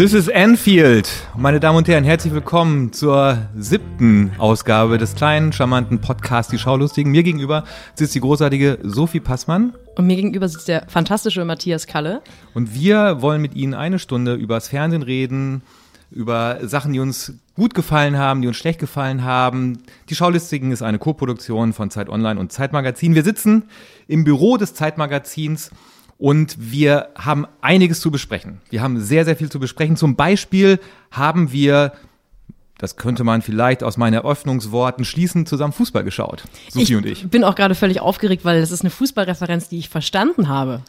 This is Anfield. Meine Damen und Herren, herzlich willkommen zur siebten Ausgabe des kleinen, charmanten Podcasts Die Schaulustigen. Mir gegenüber sitzt die großartige Sophie Passmann. Und mir gegenüber sitzt der fantastische Matthias Kalle. Und wir wollen mit Ihnen eine Stunde übers Fernsehen reden, über Sachen, die uns gut gefallen haben, die uns schlecht gefallen haben. Die Schaulustigen ist eine Koproduktion von Zeit Online und Zeitmagazin. Wir sitzen im Büro des Zeitmagazins und wir haben einiges zu besprechen. Wir haben sehr, sehr viel zu besprechen. Zum Beispiel haben wir das könnte man vielleicht aus meinen Eröffnungsworten schließen, zusammen Fußball geschaut. Sophie ich und ich. bin auch gerade völlig aufgeregt, weil das ist eine Fußballreferenz, die ich verstanden habe.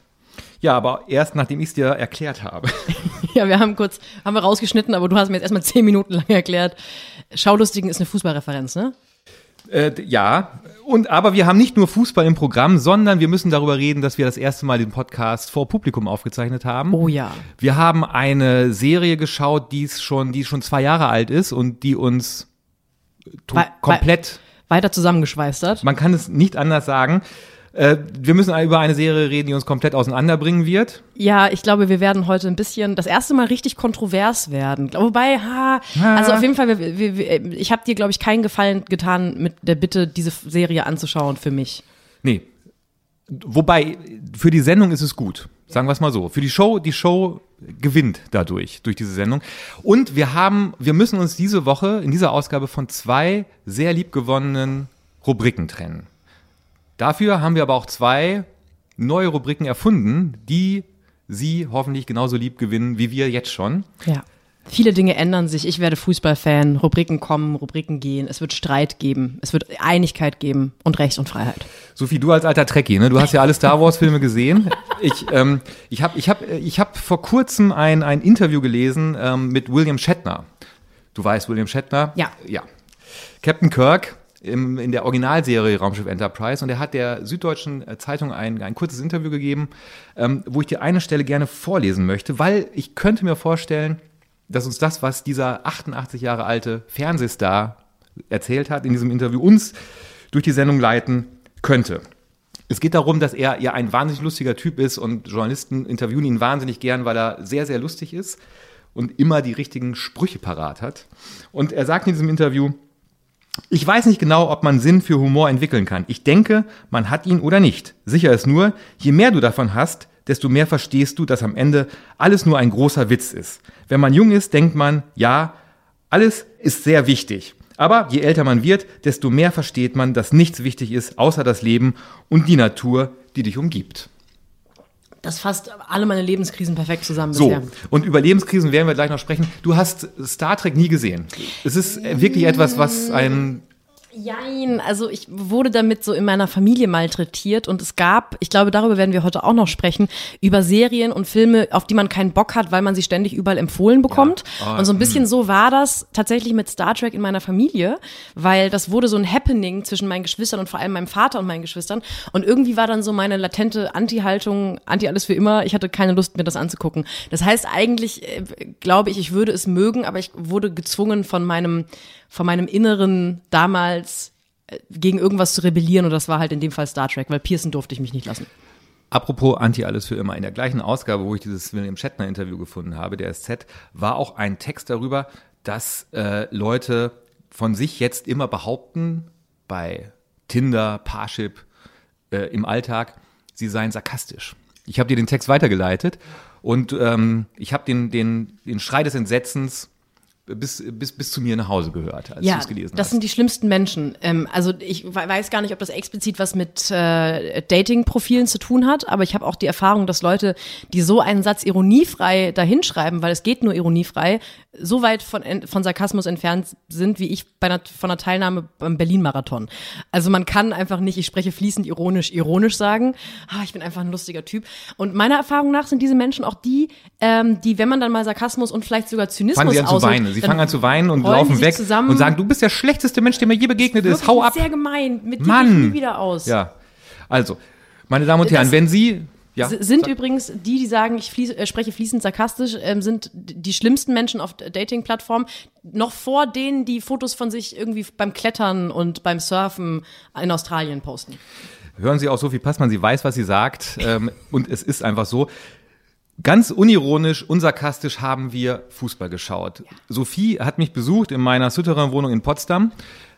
Ja, aber erst nachdem ich es dir erklärt habe. ja, wir haben kurz, haben wir rausgeschnitten, aber du hast mir jetzt erstmal zehn Minuten lang erklärt. Schaulustigen ist eine Fußballreferenz, ne? Äh, ja, und aber wir haben nicht nur Fußball im Programm, sondern wir müssen darüber reden, dass wir das erste Mal den Podcast vor Publikum aufgezeichnet haben. Oh ja. Wir haben eine Serie geschaut, die schon, die schon zwei Jahre alt ist und die uns komplett weiter zusammengeschweißt hat. Man kann es nicht anders sagen. Äh, wir müssen über eine Serie reden, die uns komplett auseinanderbringen wird. Ja, ich glaube, wir werden heute ein bisschen das erste Mal richtig kontrovers werden. Wobei, ha, also auf jeden Fall, wir, wir, wir, ich habe dir, glaube ich, keinen Gefallen getan mit der Bitte, diese Serie anzuschauen für mich. Nee. Wobei, für die Sendung ist es gut. Sagen wir es mal so. Für die Show, die Show gewinnt dadurch, durch diese Sendung. Und wir haben, wir müssen uns diese Woche in dieser Ausgabe von zwei sehr liebgewonnenen Rubriken trennen. Dafür haben wir aber auch zwei neue Rubriken erfunden, die Sie hoffentlich genauso lieb gewinnen wie wir jetzt schon. Ja. Viele Dinge ändern sich. Ich werde Fußballfan. Rubriken kommen, Rubriken gehen. Es wird Streit geben. Es wird Einigkeit geben und Recht und Freiheit. Sophie, du als alter Trekkie, ne? du hast ja alle Star Wars-Filme gesehen. Ich, ähm, ich habe ich hab, ich hab vor kurzem ein, ein Interview gelesen ähm, mit William Shatner. Du weißt, William Shatner? Ja. Ja. Captain Kirk im, in der Originalserie Raumschiff Enterprise und er hat der Süddeutschen äh, Zeitung ein, ein kurzes Interview gegeben, ähm, wo ich dir eine Stelle gerne vorlesen möchte, weil ich könnte mir vorstellen, dass uns das, was dieser 88 Jahre alte Fernsehstar erzählt hat in diesem Interview, uns durch die Sendung leiten könnte. Es geht darum, dass er ja ein wahnsinnig lustiger Typ ist und Journalisten interviewen ihn wahnsinnig gern, weil er sehr, sehr lustig ist und immer die richtigen Sprüche parat hat. Und er sagt in diesem Interview, ich weiß nicht genau, ob man Sinn für Humor entwickeln kann. Ich denke, man hat ihn oder nicht. Sicher ist nur, je mehr du davon hast, desto mehr verstehst du, dass am Ende alles nur ein großer Witz ist. Wenn man jung ist, denkt man, ja, alles ist sehr wichtig. Aber je älter man wird, desto mehr versteht man, dass nichts wichtig ist, außer das Leben und die Natur, die dich umgibt. Das fasst alle meine Lebenskrisen perfekt zusammen so, bisher. Und über Lebenskrisen werden wir gleich noch sprechen. Du hast Star Trek nie gesehen. Es ist wirklich etwas, was ein Jein, also ich wurde damit so in meiner Familie malträtiert und es gab, ich glaube, darüber werden wir heute auch noch sprechen, über Serien und Filme, auf die man keinen Bock hat, weil man sie ständig überall empfohlen bekommt. Ja. Oh, und so ein bisschen mh. so war das tatsächlich mit Star Trek in meiner Familie, weil das wurde so ein Happening zwischen meinen Geschwistern und vor allem meinem Vater und meinen Geschwistern. Und irgendwie war dann so meine latente Anti-Haltung, Anti alles für immer, ich hatte keine Lust, mir das anzugucken. Das heißt eigentlich, äh, glaube ich, ich würde es mögen, aber ich wurde gezwungen von meinem von meinem Inneren damals äh, gegen irgendwas zu rebellieren und das war halt in dem Fall Star Trek, weil Pearson durfte ich mich nicht lassen. Apropos Anti alles für immer, in der gleichen Ausgabe, wo ich dieses William Shatner Interview gefunden habe, der SZ, war auch ein Text darüber, dass äh, Leute von sich jetzt immer behaupten, bei Tinder, Parship, äh, im Alltag, sie seien sarkastisch. Ich habe dir den Text weitergeleitet und ähm, ich habe den, den, den Schrei des Entsetzens bis, bis, bis zu mir nach Hause gehört, als ja, du es gelesen hast. Das sind die schlimmsten Menschen. Ähm, also ich weiß gar nicht, ob das explizit was mit äh, Dating-Profilen zu tun hat, aber ich habe auch die Erfahrung, dass Leute, die so einen Satz ironiefrei dahinschreiben, weil es geht nur ironiefrei, so weit von, von Sarkasmus entfernt sind, wie ich bei einer, von einer Teilnahme beim Berlin-Marathon. Also man kann einfach nicht, ich spreche fließend ironisch, ironisch sagen, ah, ich bin einfach ein lustiger Typ. Und meiner Erfahrung nach sind diese Menschen auch die, ähm, die, wenn man dann mal Sarkasmus und vielleicht sogar Zynismus fangen sie fangen an zu weinen und laufen weg zusammen. und sagen, du bist der schlechteste Mensch, der mir je begegnet ist. Hau ab. Sehr gemein. Mit Mann. dir nie wieder aus. Ja. Also, meine Damen und Herren, das, wenn Sie ja, sind sag. übrigens die, die sagen, ich fließ, äh, spreche fließend sarkastisch, ähm, sind die schlimmsten Menschen auf Dating-Plattformen. Noch vor denen, die Fotos von sich irgendwie beim Klettern und beim Surfen in Australien posten. Hören Sie auch Sophie Passmann, sie weiß, was sie sagt. Ähm, und es ist einfach so. Ganz unironisch, unsarkastisch haben wir Fußball geschaut. Sophie hat mich besucht in meiner Souterrain-Wohnung in Potsdam.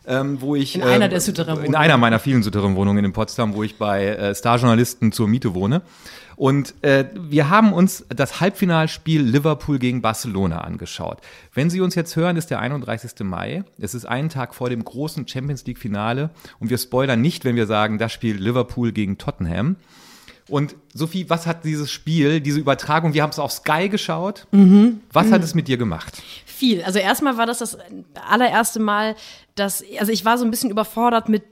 Ähm, wo ich In einer ähm, der Souterrain-Wohnungen. in einer meiner vielen Souterrain-Wohnungen in Potsdam, wo ich bei äh, Starjournalisten zur Miete wohne. Und äh, wir haben uns das Halbfinalspiel Liverpool gegen Barcelona angeschaut. Wenn Sie uns jetzt hören, ist der 31. Mai. Es ist einen Tag vor dem großen Champions League Finale und wir spoilern nicht, wenn wir sagen, das Spiel Liverpool gegen Tottenham. Und Sophie, was hat dieses Spiel, diese Übertragung, wir haben es auf Sky geschaut. Was hat es mit dir gemacht? Viel. Also erstmal war das das allererste Mal, dass, also ich war so ein bisschen überfordert mit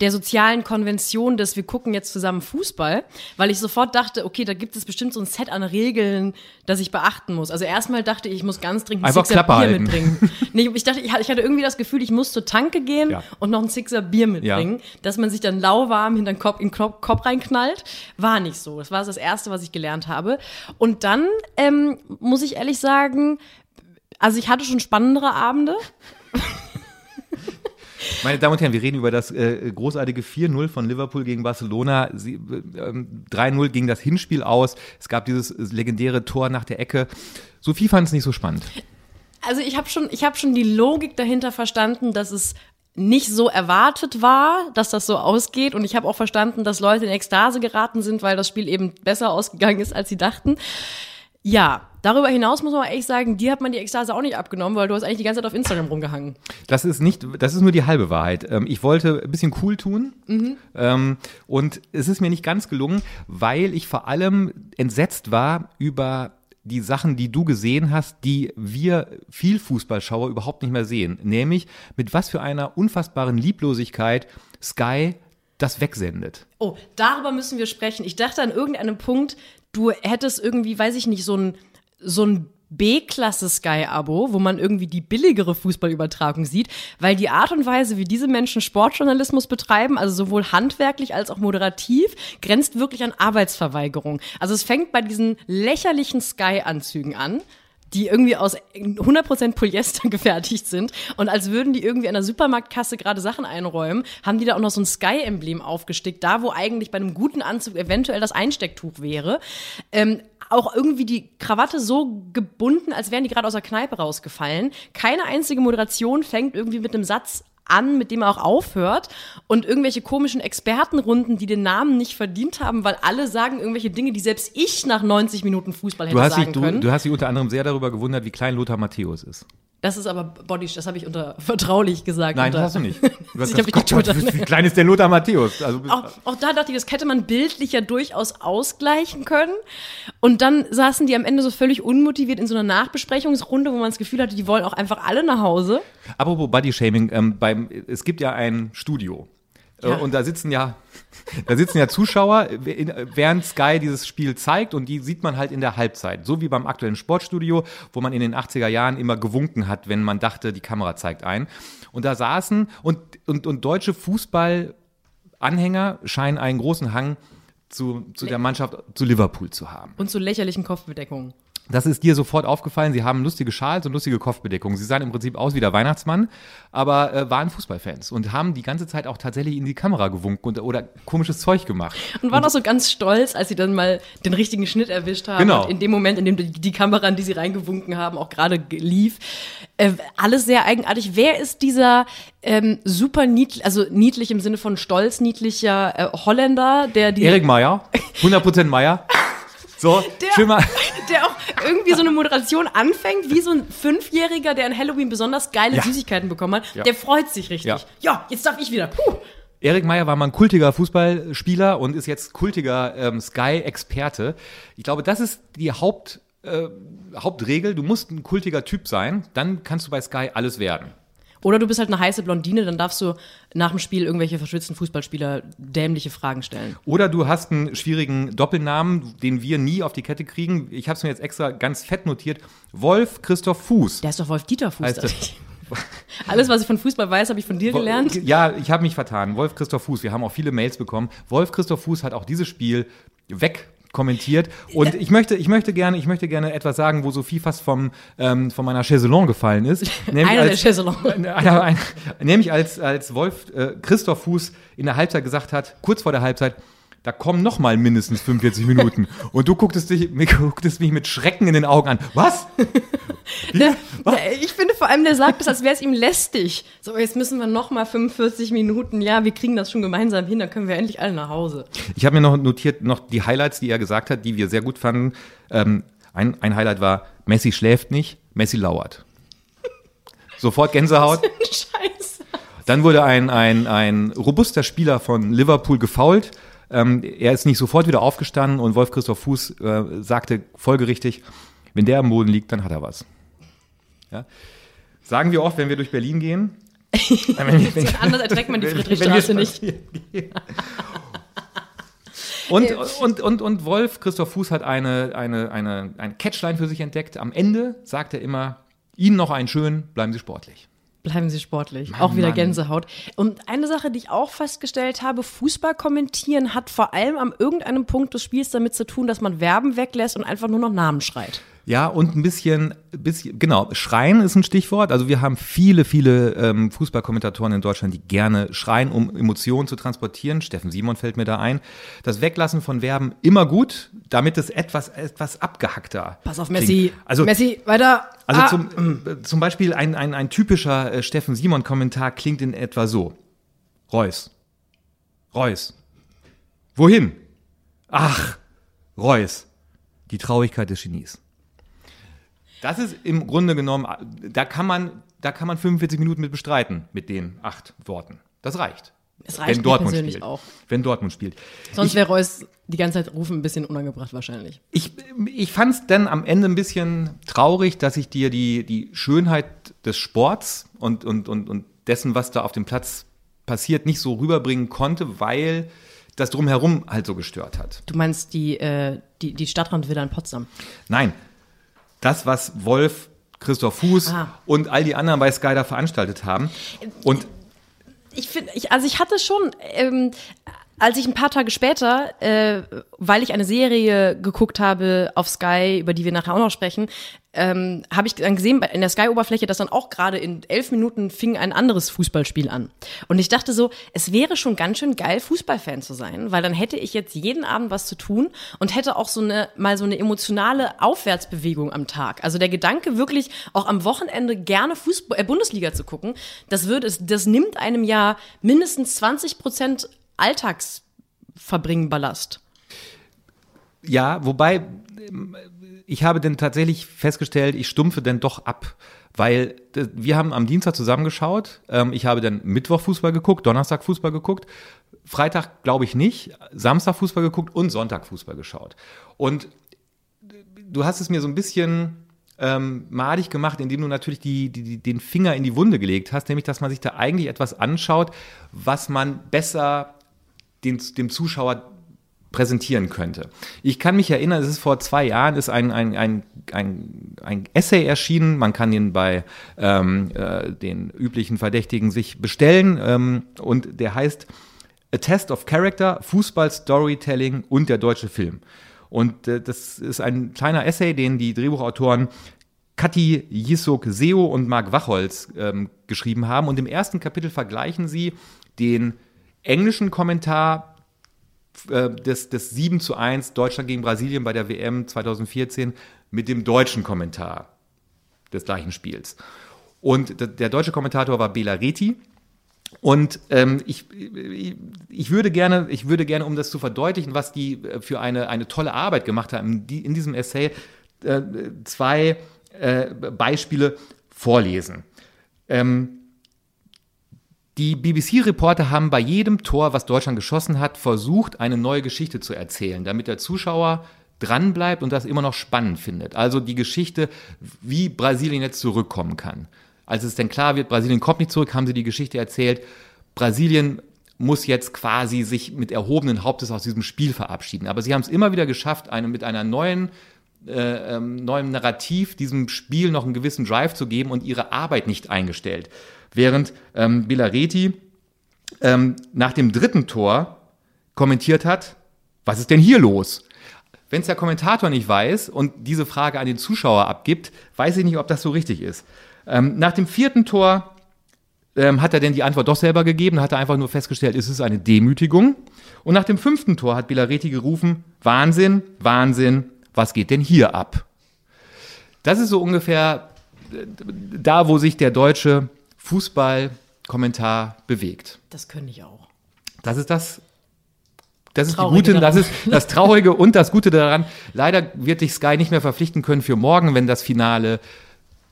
der sozialen Konvention, dass wir gucken jetzt zusammen Fußball, weil ich sofort dachte, okay, da gibt es bestimmt so ein Set an Regeln, das ich beachten muss. Also erstmal dachte ich, ich muss ganz dringend Einfach Sixer Bier halten. mitbringen. Nee, ich dachte, ich hatte irgendwie das Gefühl, ich muss zur Tanke gehen Ja. und noch einen Sixer Bier mitbringen, dass man sich dann lauwarm hinter den Kopf, in den Kopf reinknallt. War nicht so. Das war das Erste, was ich gelernt habe. Und dann ähm, muss ich ehrlich sagen, also ich hatte schon spannendere Abende. Meine Damen und Herren, wir reden über das äh, großartige 4-0 von Liverpool gegen Barcelona. Sie, äh, ähm, 3-0 ging das Hinspiel aus. Es gab dieses legendäre Tor nach der Ecke. Sophie fand es nicht so spannend. Also ich habe schon, ich habe schon die Logik dahinter verstanden, dass es nicht so erwartet war, dass das so ausgeht. Und ich habe auch verstanden, dass Leute in Ekstase geraten sind, weil das Spiel eben besser ausgegangen ist, als sie dachten. Ja, darüber hinaus muss man ehrlich sagen, dir hat man die Ekstase auch nicht abgenommen, weil du hast eigentlich die ganze Zeit auf Instagram rumgehangen. Das ist nicht, das ist nur die halbe Wahrheit. Ähm, ich wollte ein bisschen cool tun ähm, und es ist mir nicht ganz gelungen, weil ich vor allem entsetzt war über die Sachen, die du gesehen hast, die wir viel Fußballschauer überhaupt nicht mehr sehen. Nämlich mit was für einer unfassbaren Lieblosigkeit Sky das wegsendet. Oh, darüber müssen wir sprechen. Ich dachte an irgendeinem Punkt, du hättest irgendwie, weiß ich nicht, so ein, so ein B-Klasse Sky-Abo, wo man irgendwie die billigere Fußballübertragung sieht, weil die Art und Weise, wie diese Menschen Sportjournalismus betreiben, also sowohl handwerklich als auch moderativ, grenzt wirklich an Arbeitsverweigerung. Also es fängt bei diesen lächerlichen Sky-Anzügen an die irgendwie aus 100% Polyester gefertigt sind und als würden die irgendwie an der Supermarktkasse gerade Sachen einräumen, haben die da auch noch so ein Sky-Emblem aufgestickt, da wo eigentlich bei einem guten Anzug eventuell das Einstecktuch wäre. Ähm, auch irgendwie die Krawatte so gebunden, als wären die gerade aus der Kneipe rausgefallen. Keine einzige Moderation fängt irgendwie mit einem Satz an, mit dem er auch aufhört und irgendwelche komischen Expertenrunden, die den Namen nicht verdient haben, weil alle sagen irgendwelche Dinge, die selbst ich nach 90 Minuten Fußball hätte Du hast, dich, sagen du, können. du hast dich unter anderem sehr darüber gewundert, wie klein Lothar Matthäus ist. Das ist aber Body, das habe ich unter vertraulich gesagt. Nein, unter, das hast du nicht. Hast Ich hab gesagt, mich Gott, wie klein ist der Lothar Matthäus? Also, auch, auch da dachte ich, das hätte man bildlich ja durchaus ausgleichen können. Und dann saßen die am Ende so völlig unmotiviert in so einer Nachbesprechungsrunde, wo man das Gefühl hatte, die wollen auch einfach alle nach Hause. Apropos Bodyshaming, ähm, beim, es gibt ja ein Studio. Ja. Und da sitzen ja, da sitzen ja Zuschauer, während Sky dieses Spiel zeigt und die sieht man halt in der Halbzeit. So wie beim aktuellen Sportstudio, wo man in den 80er Jahren immer gewunken hat, wenn man dachte, die Kamera zeigt ein. Und da saßen und, und, und deutsche Fußballanhänger scheinen einen großen Hang zu, zu der Mannschaft, zu Liverpool zu haben. Und zu lächerlichen Kopfbedeckungen. Das ist dir sofort aufgefallen. Sie haben lustige Schals und lustige Kopfbedeckungen. Sie sahen im Prinzip aus wie der Weihnachtsmann, aber äh, waren Fußballfans und haben die ganze Zeit auch tatsächlich in die Kamera gewunken und, oder komisches Zeug gemacht. Und waren auch so ganz stolz, als sie dann mal den richtigen Schnitt erwischt haben. Genau. Und in dem Moment, in dem die, die Kamera, in die sie reingewunken haben, auch gerade ge- lief. Äh, alles sehr eigenartig. Wer ist dieser ähm, super niedlich, also niedlich im Sinne von stolz niedlicher äh, Holländer, der die Erik Meyer, 100% Meyer. So, schön mal. der auch irgendwie so eine Moderation anfängt, wie so ein Fünfjähriger, der an Halloween besonders geile Ja. Süßigkeiten bekommen hat. Ja. Der freut sich richtig. Ja. Ja. jetzt darf ich wieder. Puh. Erik Meyer war mal ein kultiger Fußballspieler und ist jetzt kultiger ähm, Sky-Experte. Ich glaube, das ist die Haupt, äh, Hauptregel. Du musst ein kultiger Typ sein, dann kannst du bei Sky alles werden. Oder du bist halt eine heiße Blondine, dann darfst du nach dem Spiel irgendwelche verschwitzten Fußballspieler dämliche Fragen stellen. Oder du hast einen schwierigen Doppelnamen, den wir nie auf die Kette kriegen. Ich habe es mir jetzt extra ganz fett notiert. Wolf Christoph Fuß. Der ist doch Wolf Dieter Fuß. Heißt. Alles, was ich von Fußball weiß, habe ich von dir gelernt. Ja, ich habe mich vertan. Wolf Christoph Fuß. Wir haben auch viele Mails bekommen. Wolf Christoph Fuß hat auch dieses Spiel weg kommentiert und ich möchte ich möchte gerne ich möchte gerne etwas sagen wo Sophie fast vom ähm, von meiner Chaiselon gefallen ist nämlich Einer der als, Chaiselon. einer, ein, nämlich als als Wolf äh, Christoph Fuß in der Halbzeit gesagt hat kurz vor der Halbzeit da kommen noch mal mindestens 45 Minuten. Und du gucktest, dich, gucktest mich mit Schrecken in den Augen an. Was? Der, der, ich finde vor allem, der sagt es, als wäre es ihm lästig. So, jetzt müssen wir noch mal 45 Minuten. Ja, wir kriegen das schon gemeinsam hin, dann können wir endlich alle nach Hause. Ich habe mir noch notiert, noch die Highlights, die er gesagt hat, die wir sehr gut fanden. Ähm, ein, ein Highlight war, Messi schläft nicht, Messi lauert. Sofort Gänsehaut. Scheiße. Dann wurde ein, ein, ein robuster Spieler von Liverpool gefault. Ähm, er ist nicht sofort wieder aufgestanden und Wolf Christoph Fuß äh, sagte folgerichtig, wenn der am Boden liegt, dann hat er was. Ja? Sagen wir oft, wenn wir durch Berlin gehen. wenn, wenn, anders erträgt man die Friedrichstraße nicht. Und, und, und, und Wolf, Christoph Fuß, hat eine, eine, eine, eine Catchline für sich entdeckt. Am Ende sagt er immer, Ihnen noch einen schönen, bleiben Sie sportlich. Bleiben Sie sportlich. Mann, auch wieder Mann. Gänsehaut. Und eine Sache, die ich auch festgestellt habe, Fußball kommentieren hat vor allem am irgendeinem Punkt des Spiels damit zu tun, dass man Verben weglässt und einfach nur noch Namen schreit. Ja, und ein bisschen, bisschen, genau, Schreien ist ein Stichwort. Also wir haben viele, viele ähm, Fußballkommentatoren in Deutschland, die gerne schreien, um Emotionen zu transportieren. Steffen Simon fällt mir da ein. Das Weglassen von Verben immer gut, damit es etwas, etwas abgehackter. Pass auf, Messi. Also, Messi, weiter. Also ah. zum, äh, zum Beispiel ein, ein, ein typischer äh, Steffen Simon-Kommentar klingt in etwa so. Reus. Reus. Wohin? Ach, Reus. Die Traurigkeit des Genies. Das ist im Grunde genommen, da kann man, da kann man 45 Minuten mit bestreiten, mit den acht Worten. Das reicht. Es reicht wenn Dortmund spielt. auch. Wenn Dortmund spielt. Sonst wäre Reus die ganze Zeit rufen ein bisschen unangebracht wahrscheinlich. Ich, ich fand es dann am Ende ein bisschen traurig, dass ich dir die, die Schönheit des Sports und, und, und, und dessen, was da auf dem Platz passiert, nicht so rüberbringen konnte, weil das drumherum halt so gestört hat. Du meinst die, äh, die, die Stadtrandvilla in Potsdam? Nein, das, was Wolf, Christoph Fuß ah. und all die anderen bei Sky da veranstaltet haben. Und ich finde, ich, also ich hatte schon, ähm, als ich ein paar Tage später, äh, weil ich eine Serie geguckt habe auf Sky, über die wir nachher auch noch sprechen, ähm, habe ich dann gesehen in der Sky-Oberfläche, dass dann auch gerade in elf Minuten fing ein anderes Fußballspiel an. Und ich dachte so, es wäre schon ganz schön geil, Fußballfan zu sein, weil dann hätte ich jetzt jeden Abend was zu tun und hätte auch so eine mal so eine emotionale Aufwärtsbewegung am Tag. Also der Gedanke wirklich auch am Wochenende gerne Fußball, äh, Bundesliga zu gucken, das würde es, das nimmt einem ja mindestens 20 Prozent Alltagsverbringen Ballast. Ja, wobei ich habe denn tatsächlich festgestellt, ich stumpfe denn doch ab. Weil wir haben am Dienstag zusammengeschaut. Ähm, ich habe dann Mittwoch Fußball geguckt, Donnerstag Fußball geguckt, Freitag glaube ich nicht, Samstag Fußball geguckt und Sonntag Fußball geschaut. Und du hast es mir so ein bisschen ähm, madig gemacht, indem du natürlich die, die, den Finger in die Wunde gelegt hast, nämlich dass man sich da eigentlich etwas anschaut, was man besser den, dem Zuschauer präsentieren könnte. Ich kann mich erinnern, es ist vor zwei Jahren ist ein, ein, ein, ein, ein Essay erschienen. Man kann ihn bei ähm, äh, den üblichen Verdächtigen sich bestellen ähm, und der heißt A Test of Character, Fußball, Storytelling und der deutsche Film. Und äh, das ist ein kleiner Essay, den die Drehbuchautoren Kathi Jisuk Seo und Marc Wachholz ähm, geschrieben haben. Und im ersten Kapitel vergleichen sie den englischen Kommentar äh, des, des 7 zu 1 Deutschland gegen Brasilien bei der WM 2014 mit dem deutschen Kommentar des gleichen Spiels. Und der deutsche Kommentator war Bela Reti. Und ähm, ich, ich, würde gerne, ich würde gerne, um das zu verdeutlichen, was die äh, für eine, eine tolle Arbeit gemacht haben, in, in diesem Essay äh, zwei äh, Beispiele vorlesen. Ähm, die BBC-Reporter haben bei jedem Tor, was Deutschland geschossen hat, versucht, eine neue Geschichte zu erzählen, damit der Zuschauer dranbleibt und das immer noch spannend findet. Also die Geschichte, wie Brasilien jetzt zurückkommen kann. Als es denn klar wird, Brasilien kommt nicht zurück, haben sie die Geschichte erzählt. Brasilien muss jetzt quasi sich mit erhobenen Hauptes aus diesem Spiel verabschieden. Aber sie haben es immer wieder geschafft, eine, mit einer neuen äh, ähm, neuem Narrativ diesem Spiel noch einen gewissen Drive zu geben und ihre Arbeit nicht eingestellt. Während ähm, Bilareti ähm, nach dem dritten Tor kommentiert hat, was ist denn hier los? Wenn es der Kommentator nicht weiß und diese Frage an den Zuschauer abgibt, weiß ich nicht, ob das so richtig ist. Ähm, nach dem vierten Tor ähm, hat er denn die Antwort doch selber gegeben, hat er einfach nur festgestellt, es ist eine Demütigung. Und nach dem fünften Tor hat Bilaretti gerufen, Wahnsinn, Wahnsinn, was geht denn hier ab? Das ist so ungefähr äh, da, wo sich der deutsche Fußballkommentar bewegt. Das könnte ich auch. Das ist das. Das ist Traurige die gute, das ist das Traurige und das Gute daran. Leider wird dich Sky nicht mehr verpflichten können für morgen, wenn das Finale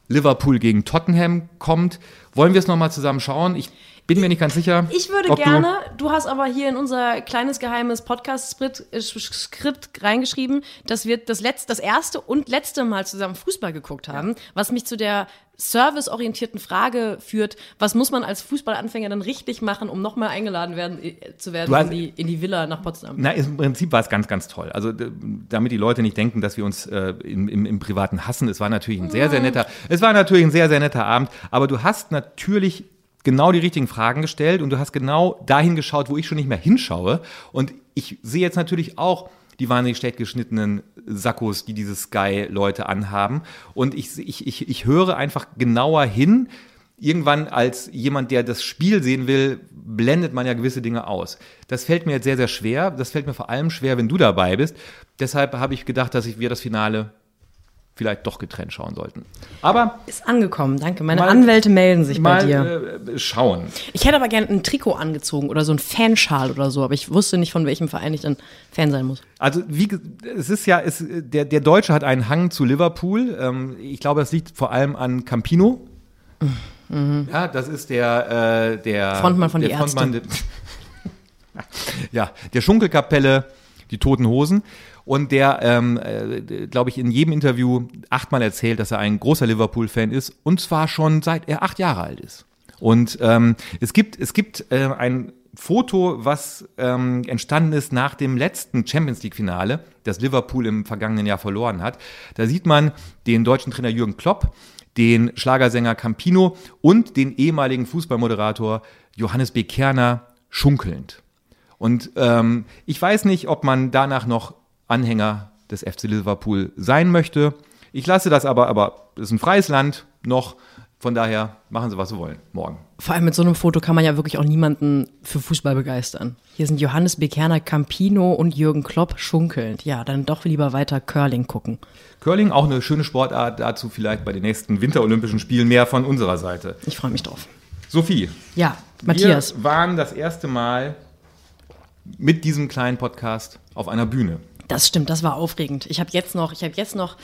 Liverpool gegen Tottenham kommt. Wollen wir es nochmal zusammen schauen? Ich bin mir nicht ganz sicher. Ich würde ob du- gerne, du, hast aber hier in unser kleines geheimes Podcast-Skript äh, reingeschrieben, dass wir das, letzte, das erste und letzte Mal zusammen Fußball geguckt haben, was mich zu der serviceorientierten Frage führt, was muss man als Fußballanfänger dann richtig machen, um nochmal eingeladen werden, äh, zu werden hast- in, die, in die Villa nach Potsdam? Na, im Prinzip war es ganz, ganz toll. Also damit die Leute nicht denken, dass wir uns äh, im, im, im Privaten hassen. Es war natürlich ein sehr, sehr netter, es war natürlich ein sehr, sehr netter Abend. Aber du hast natürlich genau die richtigen Fragen gestellt und du hast genau dahin geschaut, wo ich schon nicht mehr hinschaue. Und ich sehe jetzt natürlich auch die wahnsinnig schlecht geschnittenen Sakkos, die diese Sky-Leute anhaben. Und ich, ich, ich, ich höre einfach genauer hin, irgendwann als jemand, der das Spiel sehen will, blendet man ja gewisse Dinge aus. Das fällt mir jetzt sehr, sehr schwer. Das fällt mir vor allem schwer, wenn du dabei bist. Deshalb habe ich gedacht, dass ich, wir das Finale vielleicht doch getrennt schauen sollten. Aber Ist angekommen, danke. Meine Mal- Anwälte melden sich bei mal dir. äh, schauen. Ich hätte aber gerne ein Trikot angezogen oder so ein Fanschal oder so, aber ich wusste nicht, von welchem Verein ich dann Fan sein muss. Also wie es ist ja, es, der, der Deutsche hat einen Hang zu Liverpool. Ähm, ich glaube, das liegt vor allem an Campino. Ja, das ist der, äh, der Mhm. Frontmann von der Die Frontmann der- ja, der Schunkelkapelle, die Toten Hosen. Und der, ähm, äh, glaube ich, in jedem Interview achtmal erzählt, dass er ein großer Liverpool-Fan ist. Und zwar schon seit er acht Jahre alt ist. Und ähm, es gibt, es gibt äh, ein Foto, was ähm, entstanden ist nach dem letzten Champions League-Finale, das Liverpool im vergangenen Jahr verloren hat. Da sieht man den deutschen Trainer Jürgen Klopp, den Schlagersänger Campino und den ehemaligen Fußballmoderator Johannes B. Kerner schunkelnd. Und ähm, ich weiß nicht, ob man danach noch Anhänger des FC Liverpool sein möchte. Ich lasse das aber, aber es ist ein freies Land noch. Von daher machen Sie, was Sie wollen, morgen. Vor allem mit so einem Foto kann man ja wirklich auch niemanden für Fußball begeistern. Hier sind Johannes Bekerner, Campino und Jürgen Klopp schunkelnd. Ja, dann doch lieber weiter Curling gucken. Curling, auch eine schöne Sportart, dazu vielleicht bei den nächsten Winterolympischen Spielen mehr von unserer Seite. Ich freue mich drauf. Sophie, Ja, Matthias. wir waren das erste Mal mit diesem kleinen Podcast auf einer Bühne. Das stimmt, das war aufregend. Ich habe jetzt noch, ich habe jetzt noch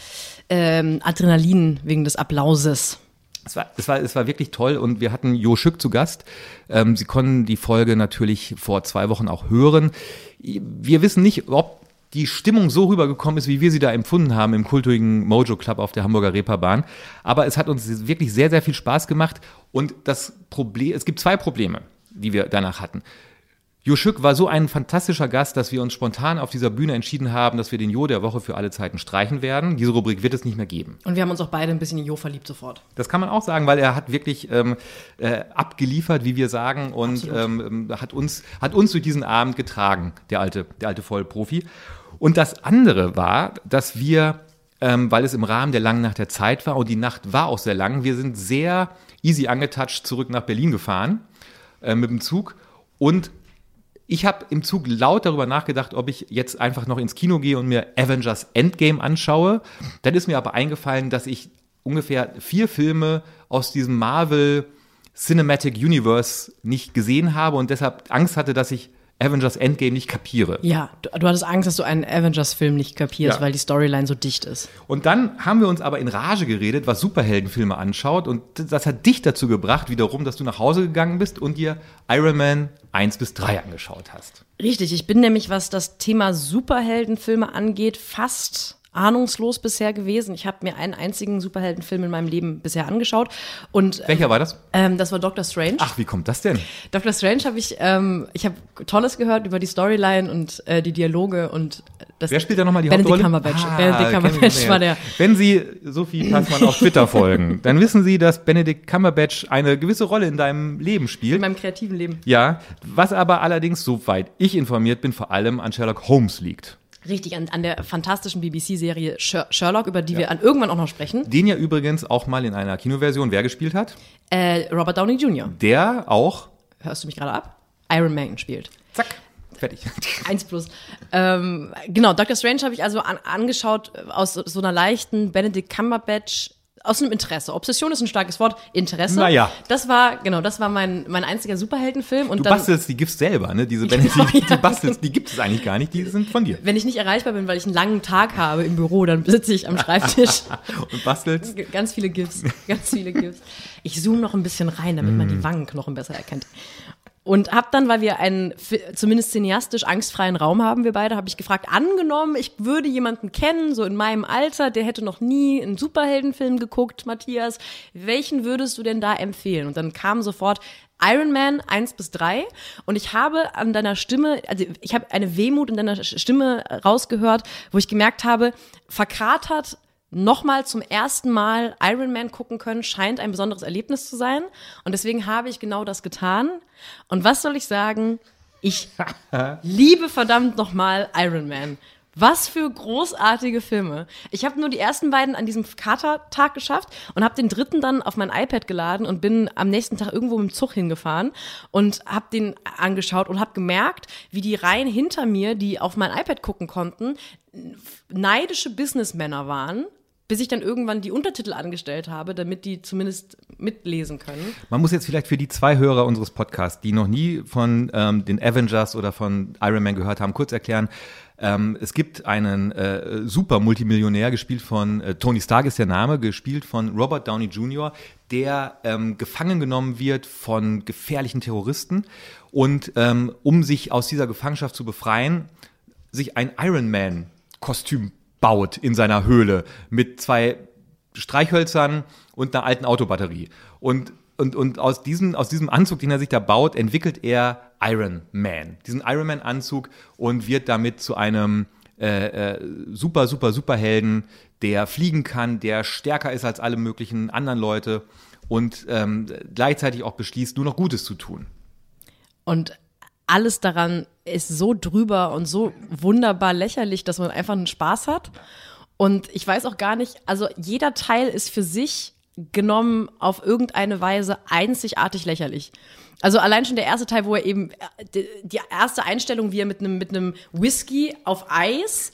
ähm, Adrenalin wegen des Applauses. Es war, es, war, es war wirklich toll und wir hatten Jo Schück zu Gast. Ähm, Sie konnten die Folge natürlich vor zwei Wochen auch hören. Wir wissen nicht, ob die Stimmung so rübergekommen ist, wie wir sie da empfunden haben im kultigen Mojo Club auf der Hamburger Reeperbahn. Aber es hat uns wirklich sehr, sehr viel Spaß gemacht. Und das Problem, es gibt zwei Probleme, die wir danach hatten. Jo Schück war so ein fantastischer Gast, dass wir uns spontan auf dieser Bühne entschieden haben, dass wir den Jo der Woche für alle Zeiten streichen werden. Diese Rubrik wird es nicht mehr geben. Und wir haben uns auch beide ein bisschen in Jo verliebt sofort. Das kann man auch sagen, weil er hat wirklich ähm, äh, abgeliefert, wie wir sagen, und ähm, hat, uns, hat uns durch diesen Abend getragen, der alte, der alte Vollprofi. Und das andere war, dass wir, ähm, weil es im Rahmen der langen Nacht der Zeit war und die Nacht war auch sehr lang, wir sind sehr easy angetouched zurück nach Berlin gefahren äh, mit dem Zug und ich habe im Zug laut darüber nachgedacht, ob ich jetzt einfach noch ins Kino gehe und mir Avengers Endgame anschaue. Dann ist mir aber eingefallen, dass ich ungefähr vier Filme aus diesem Marvel Cinematic Universe nicht gesehen habe und deshalb Angst hatte, dass ich Avengers Endgame nicht kapiere. Ja, du, du hattest Angst, dass du einen Avengers-Film nicht kapierst, Ja. weil die Storyline so dicht ist. Und dann haben wir uns aber in Rage geredet, was Superheldenfilme anschaut. Und das hat dich dazu gebracht, wiederum, dass du nach Hause gegangen bist und dir Iron Man 1 bis 3 angeschaut hast. Richtig, ich bin nämlich, was das Thema Superheldenfilme angeht, fast ahnungslos bisher gewesen. Ich habe mir einen einzigen Superheldenfilm in meinem Leben bisher angeschaut und Welcher war das? ähm, das war Doctor Strange. Ach, wie kommt das denn? Doctor Strange habe ich, ähm, ich habe Tolles gehört über die Storyline und äh, die Dialoge und das. Wer spielt da nochmal die Benedict Hauptrolle? Cumberbatch. Ah, Benedict Cumberbatch war der. Wenn Sie Sophie Passmann auf Twitter folgen, dann wissen Sie, dass Benedict Cumberbatch eine gewisse Rolle in deinem Leben In spielt. meinem kreativen Leben. Ja, was aber allerdings, soweit ich informiert bin, vor allem an Sherlock Holmes liegt. Richtig, an, an der fantastischen BBC-Serie Sherlock, über die ja. wir an irgendwann auch noch sprechen. Den ja übrigens auch mal in einer Kinoversion wer gespielt hat? Äh, Robert Downey Jr. Der auch. Hörst du mich gerade ab? Iron Man spielt. Zack. Fertig. Eins plus. Ähm, genau, Doctor Strange habe ich also an, angeschaut aus so, so einer leichten Benedict Cumberbatch aus einem Interesse. Obsession ist ein starkes Wort. Interesse. Naja. Das war, genau, das war mein, mein einziger Superheldenfilm. Und du dann, bastelst die GIFs selber, ne? Diese Benedict, genau, die, die bastelst, die gibt es eigentlich gar nicht, die sind von dir. Wenn ich nicht erreichbar bin, weil ich einen langen Tag habe im Büro, dann sitze ich am Schreibtisch. und bastelst? Ganz viele GIFs, ganz viele GIFs. Ich zoome noch ein bisschen rein, damit man die mm. Wangenknochen besser erkennt. Und habe dann, weil wir einen zumindest cineastisch angstfreien Raum haben, wir beide, habe ich gefragt, angenommen, ich würde jemanden kennen, so in meinem Alter, der hätte noch nie einen Superheldenfilm geguckt, Matthias, welchen würdest du denn da empfehlen? Und dann kam sofort Iron Man 1 bis 3 und ich habe an deiner Stimme, also ich habe eine Wehmut in deiner Stimme rausgehört, wo ich gemerkt habe, verkratert nochmal zum ersten Mal Iron Man gucken können, scheint ein besonderes Erlebnis zu sein. Und deswegen habe ich genau das getan. Und was soll ich sagen? Ich liebe verdammt nochmal Iron Man. Was für großartige Filme. Ich habe nur die ersten beiden an diesem Katertag geschafft und habe den dritten dann auf mein iPad geladen und bin am nächsten Tag irgendwo mit dem Zug hingefahren und habe den angeschaut und habe gemerkt, wie die Reihen hinter mir, die auf mein iPad gucken konnten, neidische Businessmänner waren bis ich dann irgendwann die Untertitel angestellt habe, damit die zumindest mitlesen können. Man muss jetzt vielleicht für die zwei Hörer unseres Podcasts, die noch nie von ähm, den Avengers oder von Iron Man gehört haben, kurz erklären. Ähm, es gibt einen äh, super Multimillionär, gespielt von äh, Tony Stark ist der Name, gespielt von Robert Downey Jr., der ähm, gefangen genommen wird von gefährlichen Terroristen und ähm, um sich aus dieser Gefangenschaft zu befreien, sich ein Iron Man Kostüm baut in seiner Höhle mit zwei Streichhölzern und einer alten Autobatterie. Und, und, und aus, diesem, aus diesem Anzug, den er sich da baut, entwickelt er Iron Man. Diesen Iron Man-Anzug und wird damit zu einem äh, äh, super, super, super Helden, der fliegen kann, der stärker ist als alle möglichen anderen Leute und ähm, gleichzeitig auch beschließt, nur noch Gutes zu tun. Und alles daran ist so drüber und so wunderbar lächerlich, dass man einfach einen Spaß hat. Und ich weiß auch gar nicht, also jeder Teil ist für sich genommen auf irgendeine Weise einzigartig lächerlich. Also allein schon der erste Teil, wo er eben äh, die erste Einstellung, wie er mit einem mit einem Whisky auf Eis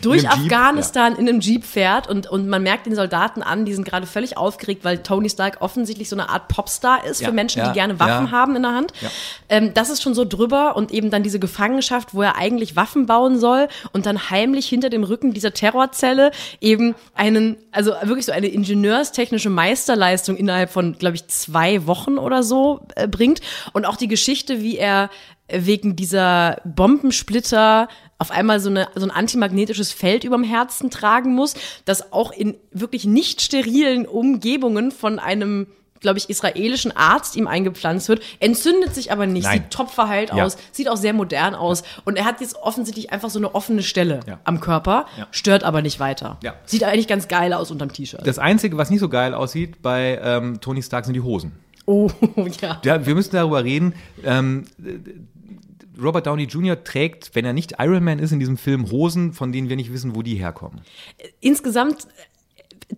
durch Afghanistan ja. in einem Jeep fährt und, und man merkt den Soldaten an, die sind gerade völlig aufgeregt, weil Tony Stark offensichtlich so eine Art Popstar ist ja, für Menschen, ja, die gerne Waffen haben in der Hand. Ähm, das ist schon so drüber und eben dann diese Gefangenschaft, wo er eigentlich Waffen bauen soll und dann heimlich hinter dem Rücken dieser Terrorzelle eben einen, also wirklich so eine ingenieurstechnische Meisterleistung innerhalb von, glaube ich, zwei Wochen oder so äh, bringt. Und auch die Geschichte, wie er wegen dieser Bombensplitter auf einmal so, eine, so ein antimagnetisches Feld überm Herzen tragen muss, das auch in wirklich nicht sterilen Umgebungen von einem glaube ich, israelischen Arzt ihm eingepflanzt wird, entzündet sich aber nicht, Nein. sieht top verheilt ja. aus, sieht auch sehr modern aus und er hat jetzt offensichtlich einfach so eine offene Stelle ja. am Körper, ja. stört aber nicht weiter. Sieht eigentlich ganz geil aus unterm T-Shirt. Das Einzige, was nicht so geil aussieht bei ähm, Tony Stark, sind die Hosen. Oh, ja. ja. Wir müssen darüber reden. Ähm, Robert Downey Jr. trägt, wenn er nicht Iron Man ist in diesem Film, Hosen, von denen wir nicht wissen, wo die herkommen. Insgesamt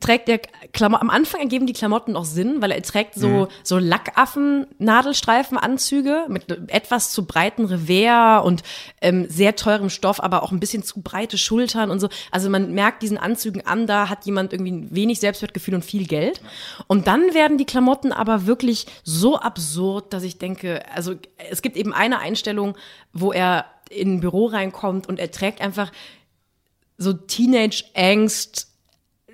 trägt der Klamotten, am Anfang ergeben die Klamotten noch Sinn, weil er trägt so, mhm. so Lackaffen-Nadelstreifenanzüge mit etwas zu breiten Revers und ähm, sehr teurem Stoff, aber auch ein bisschen zu breite Schultern und so. Also man merkt diesen Anzügen an, da hat jemand irgendwie wenig Selbstwertgefühl und viel Geld. Und dann werden die Klamotten aber wirklich so absurd, dass ich denke, also es gibt eben eine Einstellung, wo er in ein Büro reinkommt und er trägt einfach so Teenage-Angst,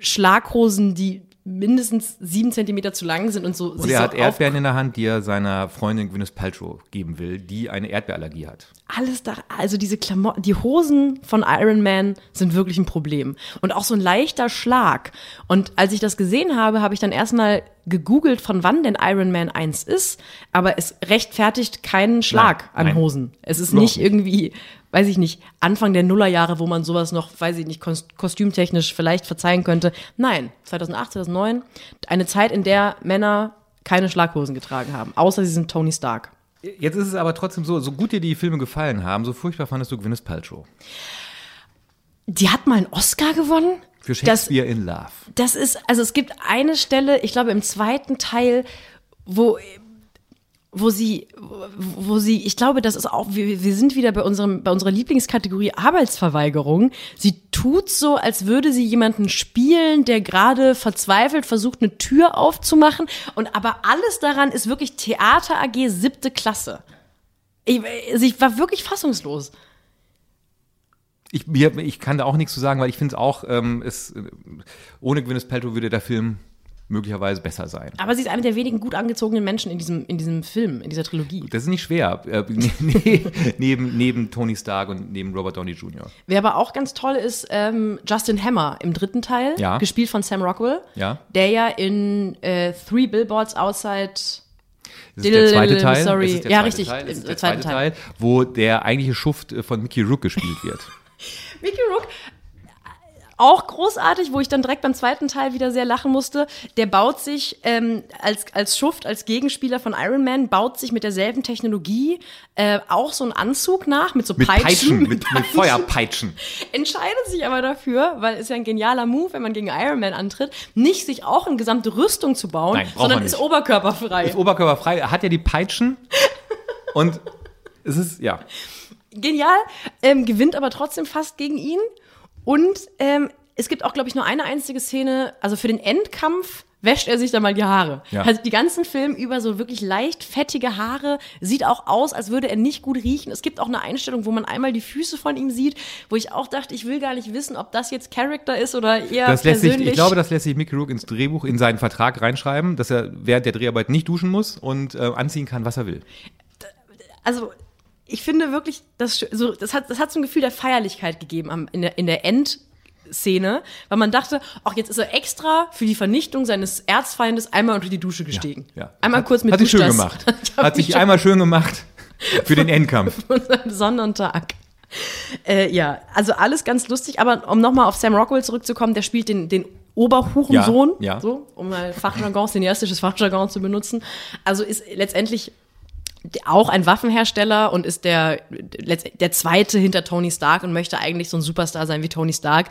Schlaghosen, die mindestens sieben Zentimeter zu lang sind und so. Und er so hat Erdbeeren in der Hand, die er seiner Freundin Gwyneth Paltrow geben will, die eine Erdbeerallergie hat. Alles da, also diese Klamotten, die Hosen von Iron Man sind wirklich ein Problem. Und auch so ein leichter Schlag. Und als ich das gesehen habe, habe ich dann erstmal gegoogelt, von wann denn Iron Man 1 ist, aber es rechtfertigt keinen Schlag nein, an nein. Hosen. Es ist nicht irgendwie weiß ich nicht, Anfang der Nullerjahre, wo man sowas noch, weiß ich nicht, kostümtechnisch vielleicht verzeihen könnte. Nein, 2008, 2009, eine Zeit, in der Männer keine Schlaghosen getragen haben, außer sie sind Tony Stark. Jetzt ist es aber trotzdem so, so gut dir die Filme gefallen haben, so furchtbar fandest du Gwyneth Paltrow. Die hat mal einen Oscar gewonnen? Für Shakespeare das, in Love. Das ist, also es gibt eine Stelle, ich glaube im zweiten Teil, wo wo sie, wo sie, ich glaube, das ist auch, wir, wir sind wieder bei unserem, bei unserer Lieblingskategorie Arbeitsverweigerung. Sie tut so, als würde sie jemanden spielen, der gerade verzweifelt versucht, eine Tür aufzumachen. Und aber alles daran ist wirklich Theater AG siebte Klasse. Ich, ich war wirklich fassungslos. Ich, ich kann da auch nichts zu sagen, weil ich finde es auch, ähm, es, ohne Gwyneth Paltrow würde der Film möglicherweise besser sein. Aber sie ist eine der wenigen gut angezogenen Menschen in diesem, in diesem Film, in dieser Trilogie. Das ist nicht schwer. Äh, neben, neben Tony Stark und neben Robert Downey Jr. Wer aber auch ganz toll ist, ähm, Justin Hammer im dritten Teil, ja. gespielt von Sam Rockwell, ja. der ja in äh, Three Billboards Outside das ist der zweite Teil. Sorry. Der ja, zweite richtig. Teil. Ist der zweite Teil, wo der eigentliche Schuft äh, von Mickey Rook gespielt wird. Mickey Rook auch großartig, wo ich dann direkt beim zweiten Teil wieder sehr lachen musste. Der baut sich ähm, als, als Schuft, als Gegenspieler von Iron Man, baut sich mit derselben Technologie äh, auch so einen Anzug nach, mit so mit Peitschen. Peitschen mit, mit, mit Feuerpeitschen. Entscheidet sich aber dafür, weil es ja ein genialer Move, wenn man gegen Iron Man antritt, nicht sich auch eine gesamte Rüstung zu bauen, Nein, sondern ist oberkörperfrei. Ist oberkörperfrei, er hat ja die Peitschen und es ist, ja. Genial, ähm, gewinnt aber trotzdem fast gegen ihn und ähm, es gibt auch, glaube ich, nur eine einzige Szene, also für den Endkampf wäscht er sich da mal die Haare. Ja. Also die ganzen Film über so wirklich leicht fettige Haare, sieht auch aus, als würde er nicht gut riechen. Es gibt auch eine Einstellung, wo man einmal die Füße von ihm sieht, wo ich auch dachte, ich will gar nicht wissen, ob das jetzt Charakter ist oder eher das lässt persönlich. Sich, ich glaube, das lässt sich Mickey Rook ins Drehbuch, in seinen Vertrag reinschreiben, dass er während der Dreharbeit nicht duschen muss und äh, anziehen kann, was er will. Also ich finde wirklich, das, so, das, hat, das hat so ein Gefühl der Feierlichkeit gegeben am, in der, in der End- Szene, weil man dachte, ach, jetzt ist er extra für die Vernichtung seines Erzfeindes einmal unter die Dusche gestiegen. Ja, ja. Einmal hat, kurz mit Hat sich schön gemacht. Hat sich einmal schön gemacht für den Endkampf. Für einen besonderen Tag. Äh, ja, also alles ganz lustig, aber um nochmal auf Sam Rockwell zurückzukommen, der spielt den, den Oberhurensohn, ja, ja. so, um mal Fachjargon, cineastisches Fachjargon zu benutzen. Also ist letztendlich auch ein Waffenhersteller und ist der, der zweite hinter Tony Stark und möchte eigentlich so ein Superstar sein wie Tony Stark.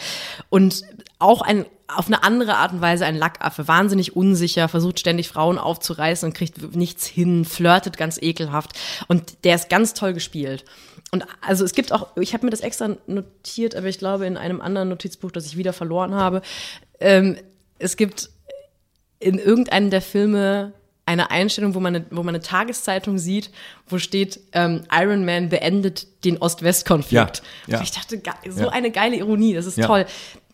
Und auch ein, auf eine andere Art und Weise ein Lackaffe, wahnsinnig unsicher, versucht ständig Frauen aufzureißen und kriegt nichts hin, flirtet ganz ekelhaft. Und der ist ganz toll gespielt. Und also es gibt auch, ich habe mir das extra notiert, aber ich glaube in einem anderen Notizbuch, das ich wieder verloren habe, ähm, es gibt in irgendeinem der Filme eine Einstellung, wo man eine, wo man eine Tageszeitung sieht, wo steht, ähm, Iron Man beendet den Ost-West-Konflikt. Ja, ja. Ich dachte, so ja. eine geile Ironie, das ist toll.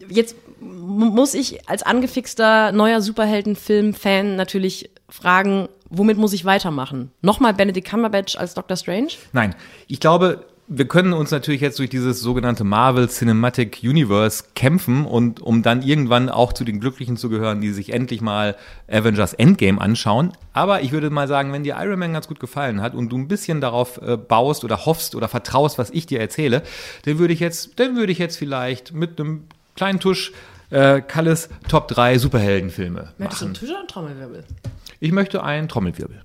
Jetzt muss ich als angefixter neuer Superheldenfilm-Fan natürlich fragen, womit muss ich weitermachen? Nochmal Benedict Cumberbatch als Doctor Strange? Nein, ich glaube, wir können uns natürlich jetzt durch dieses sogenannte Marvel Cinematic Universe kämpfen und um dann irgendwann auch zu den Glücklichen zu gehören, die sich endlich mal Avengers Endgame anschauen. Aber ich würde mal sagen, wenn dir Iron Man ganz gut gefallen hat und du ein bisschen darauf äh, baust oder hoffst oder vertraust, was ich dir erzähle, dann würde ich jetzt, dann würde ich jetzt vielleicht mit einem kleinen Tusch äh, Kalles Top 3 Superheldenfilme Möchtest machen. Möchtest du einen Tusch oder einen Trommelwirbel? Ich möchte einen Trommelwirbel.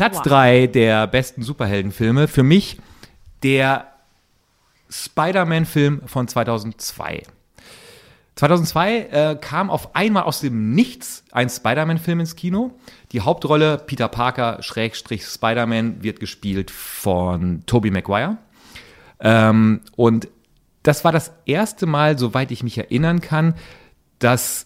Platz 3 der besten Superheldenfilme. Für mich der Spider-Man-Film von 2002. 2002 äh, kam auf einmal aus dem Nichts ein Spider-Man-Film ins Kino. Die Hauptrolle Peter Parker Schrägstrich Spider-Man wird gespielt von Tobey Maguire. Ähm, und das war das erste Mal, soweit ich mich erinnern kann, dass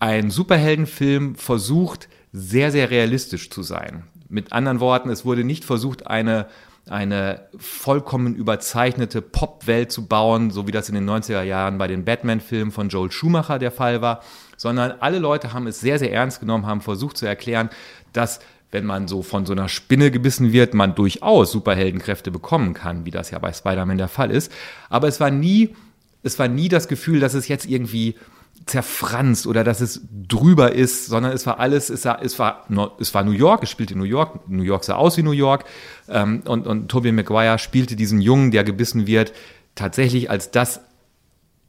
ein Superheldenfilm versucht, sehr, sehr realistisch zu sein. Mit anderen Worten, es wurde nicht versucht, eine, eine vollkommen überzeichnete Popwelt zu bauen, so wie das in den 90er Jahren bei den Batman-Filmen von Joel Schumacher der Fall war, sondern alle Leute haben es sehr, sehr ernst genommen, haben versucht zu erklären, dass wenn man so von so einer Spinne gebissen wird, man durchaus Superheldenkräfte bekommen kann, wie das ja bei Spider-Man der Fall ist. Aber es war nie, es war nie das Gefühl, dass es jetzt irgendwie zerfranst oder dass es drüber ist, sondern es war alles, es war, es war, es war New York, es spielte New York, New York sah aus wie New York ähm, und, und Tobey Maguire spielte diesen Jungen, der gebissen wird, tatsächlich als das,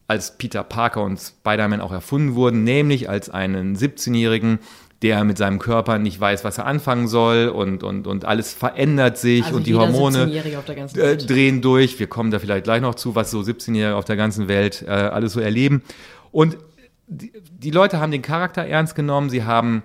als Peter Parker und Spider-Man auch erfunden wurden, nämlich als einen 17-Jährigen, der mit seinem Körper nicht weiß, was er anfangen soll und, und, und alles verändert sich Also und die Hormone 17-Jährige auf der ganzen äh, drehen durch. Wir kommen da vielleicht gleich noch zu, was so 17-Jährige auf der ganzen Welt äh, alles so erleben. Und die, die Leute haben den Charakter ernst genommen, sie haben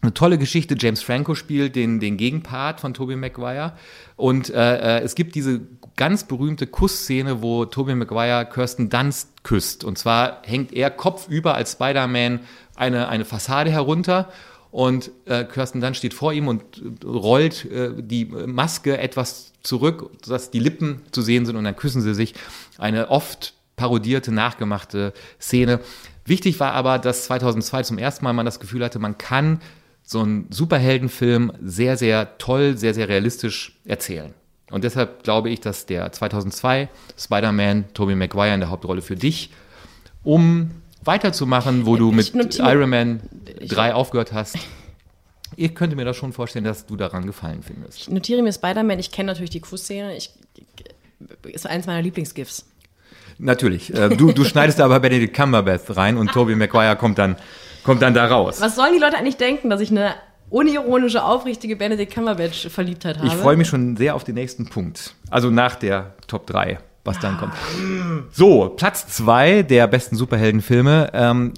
eine tolle Geschichte. James Franco spielt den, den Gegenpart von Tobey Maguire. Und äh, äh, es gibt diese ganz berühmte Kussszene, wo Tobey Maguire Kirsten Dunst küsst. Und zwar hängt er kopfüber als Spider-Man eine, eine Fassade herunter. Und äh, Kirsten Dunst steht vor ihm und äh, rollt äh, die Maske etwas zurück, sodass die Lippen zu sehen sind und dann küssen sie sich. Eine oft parodierte, nachgemachte Szene. Wichtig war aber, dass 2002 zum ersten Mal man das Gefühl hatte, man kann so einen Superheldenfilm sehr, sehr toll, sehr, sehr realistisch erzählen. Und deshalb glaube ich, dass der 2002 Spider-Man, Tobey Maguire in der Hauptrolle für dich, um weiterzumachen, wo du Ich mit Iron Man 3 aufgehört hast. Ich könnte mir das schon vorstellen, dass du daran gefallen findest. Ich notiere mir Spider-Man, ich kenne natürlich die Kussszene. Ist eines meiner Lieblingsgifs. Natürlich. Äh, Du, du schneidest aber Benedict Cumberbatch rein und Tobey Maguire kommt dann, kommt dann da raus. Was sollen die Leute eigentlich denken, dass ich eine unironische, aufrichtige Benedict Cumberbatch-Verliebtheit habe? Ich freue mich schon sehr auf den nächsten Punkt. Also nach der Top 3, was dann kommt. So, Platz 2 der besten Superheldenfilme, ähm,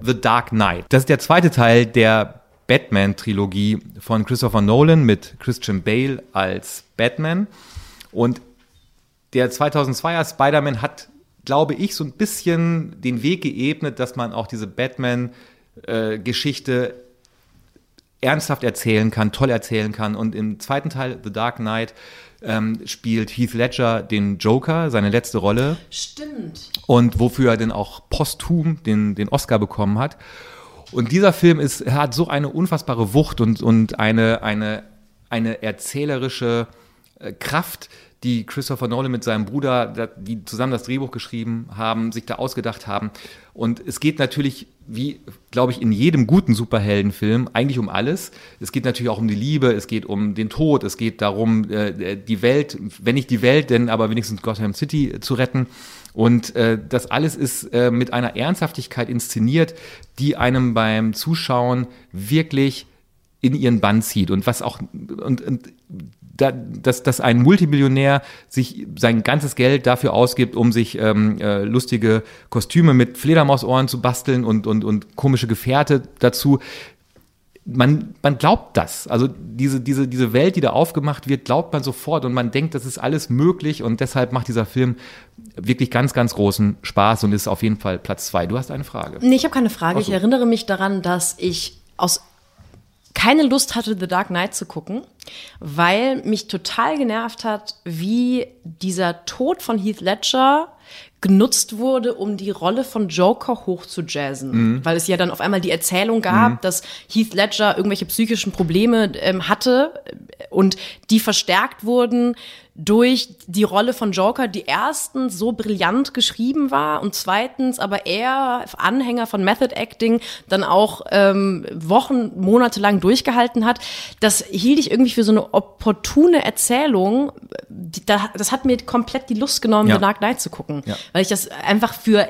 The Dark Knight. Das ist der zweite Teil der Batman-Trilogie von Christopher Nolan mit Christian Bale als Batman. Und der 2002er Spider-Man hat, glaube ich, so ein bisschen den Weg geebnet, dass man auch diese Batman-Geschichte ernsthaft erzählen kann, toll erzählen kann. Und im zweiten Teil, The Dark Knight, ähm, spielt Heath Ledger den Joker, seine letzte Rolle Stimmt. und wofür er denn auch posthum den, den Oscar bekommen hat. Und dieser Film ist, hat so eine unfassbare Wucht und, und eine, eine, eine erzählerische äh, Kraft, die Christopher Nolan mit seinem Bruder, die zusammen das Drehbuch geschrieben haben, sich da ausgedacht haben. Und es geht natürlich, wie, glaube ich, in jedem guten Superheldenfilm, eigentlich um alles. Es geht natürlich auch um die Liebe, es geht um den Tod, es geht darum, äh, die Welt, wenn nicht die Welt, denn aber wenigstens Gotham City äh, zu retten. Und äh, das alles ist äh, mit einer Ernsthaftigkeit inszeniert, die einem beim Zuschauen wirklich in ihren Bann zieht. Und was auch, und, und da, dass, dass ein Multimillionär sich sein ganzes Geld dafür ausgibt, um sich ähm, äh, lustige Kostüme mit Fledermausohren zu basteln und, und, und komische Gefährte dazu. Man, man glaubt das. Also diese, diese, diese Welt, die da aufgemacht wird, glaubt man sofort und man denkt, das ist alles möglich und deshalb macht dieser Film wirklich ganz, ganz großen Spaß und ist auf jeden Fall Platz zwei. Du hast eine Frage. Nee, ich habe keine Frage. Ach Ich so. erinnere mich daran, dass ich aus keine Lust hatte, The Dark Knight zu gucken, weil mich total genervt hat, wie dieser Tod von Heath Ledger genutzt wurde, um die Rolle von Joker hoch zu jazzen. Weil es ja dann auf einmal die Erzählung gab, dass Heath Ledger irgendwelche psychischen Probleme ähm, hatte äh, und die verstärkt wurden durch die Rolle von Joker, die erstens so brillant geschrieben war und zweitens aber er, Anhänger von Method Acting, dann auch ähm, Wochen, Monate lang durchgehalten hat. Das hielt ich irgendwie für so eine opportune Erzählung. Die, da, das hat mir komplett die Lust genommen, Ja. The Dark Knight zu gucken, Ja. weil ich das einfach für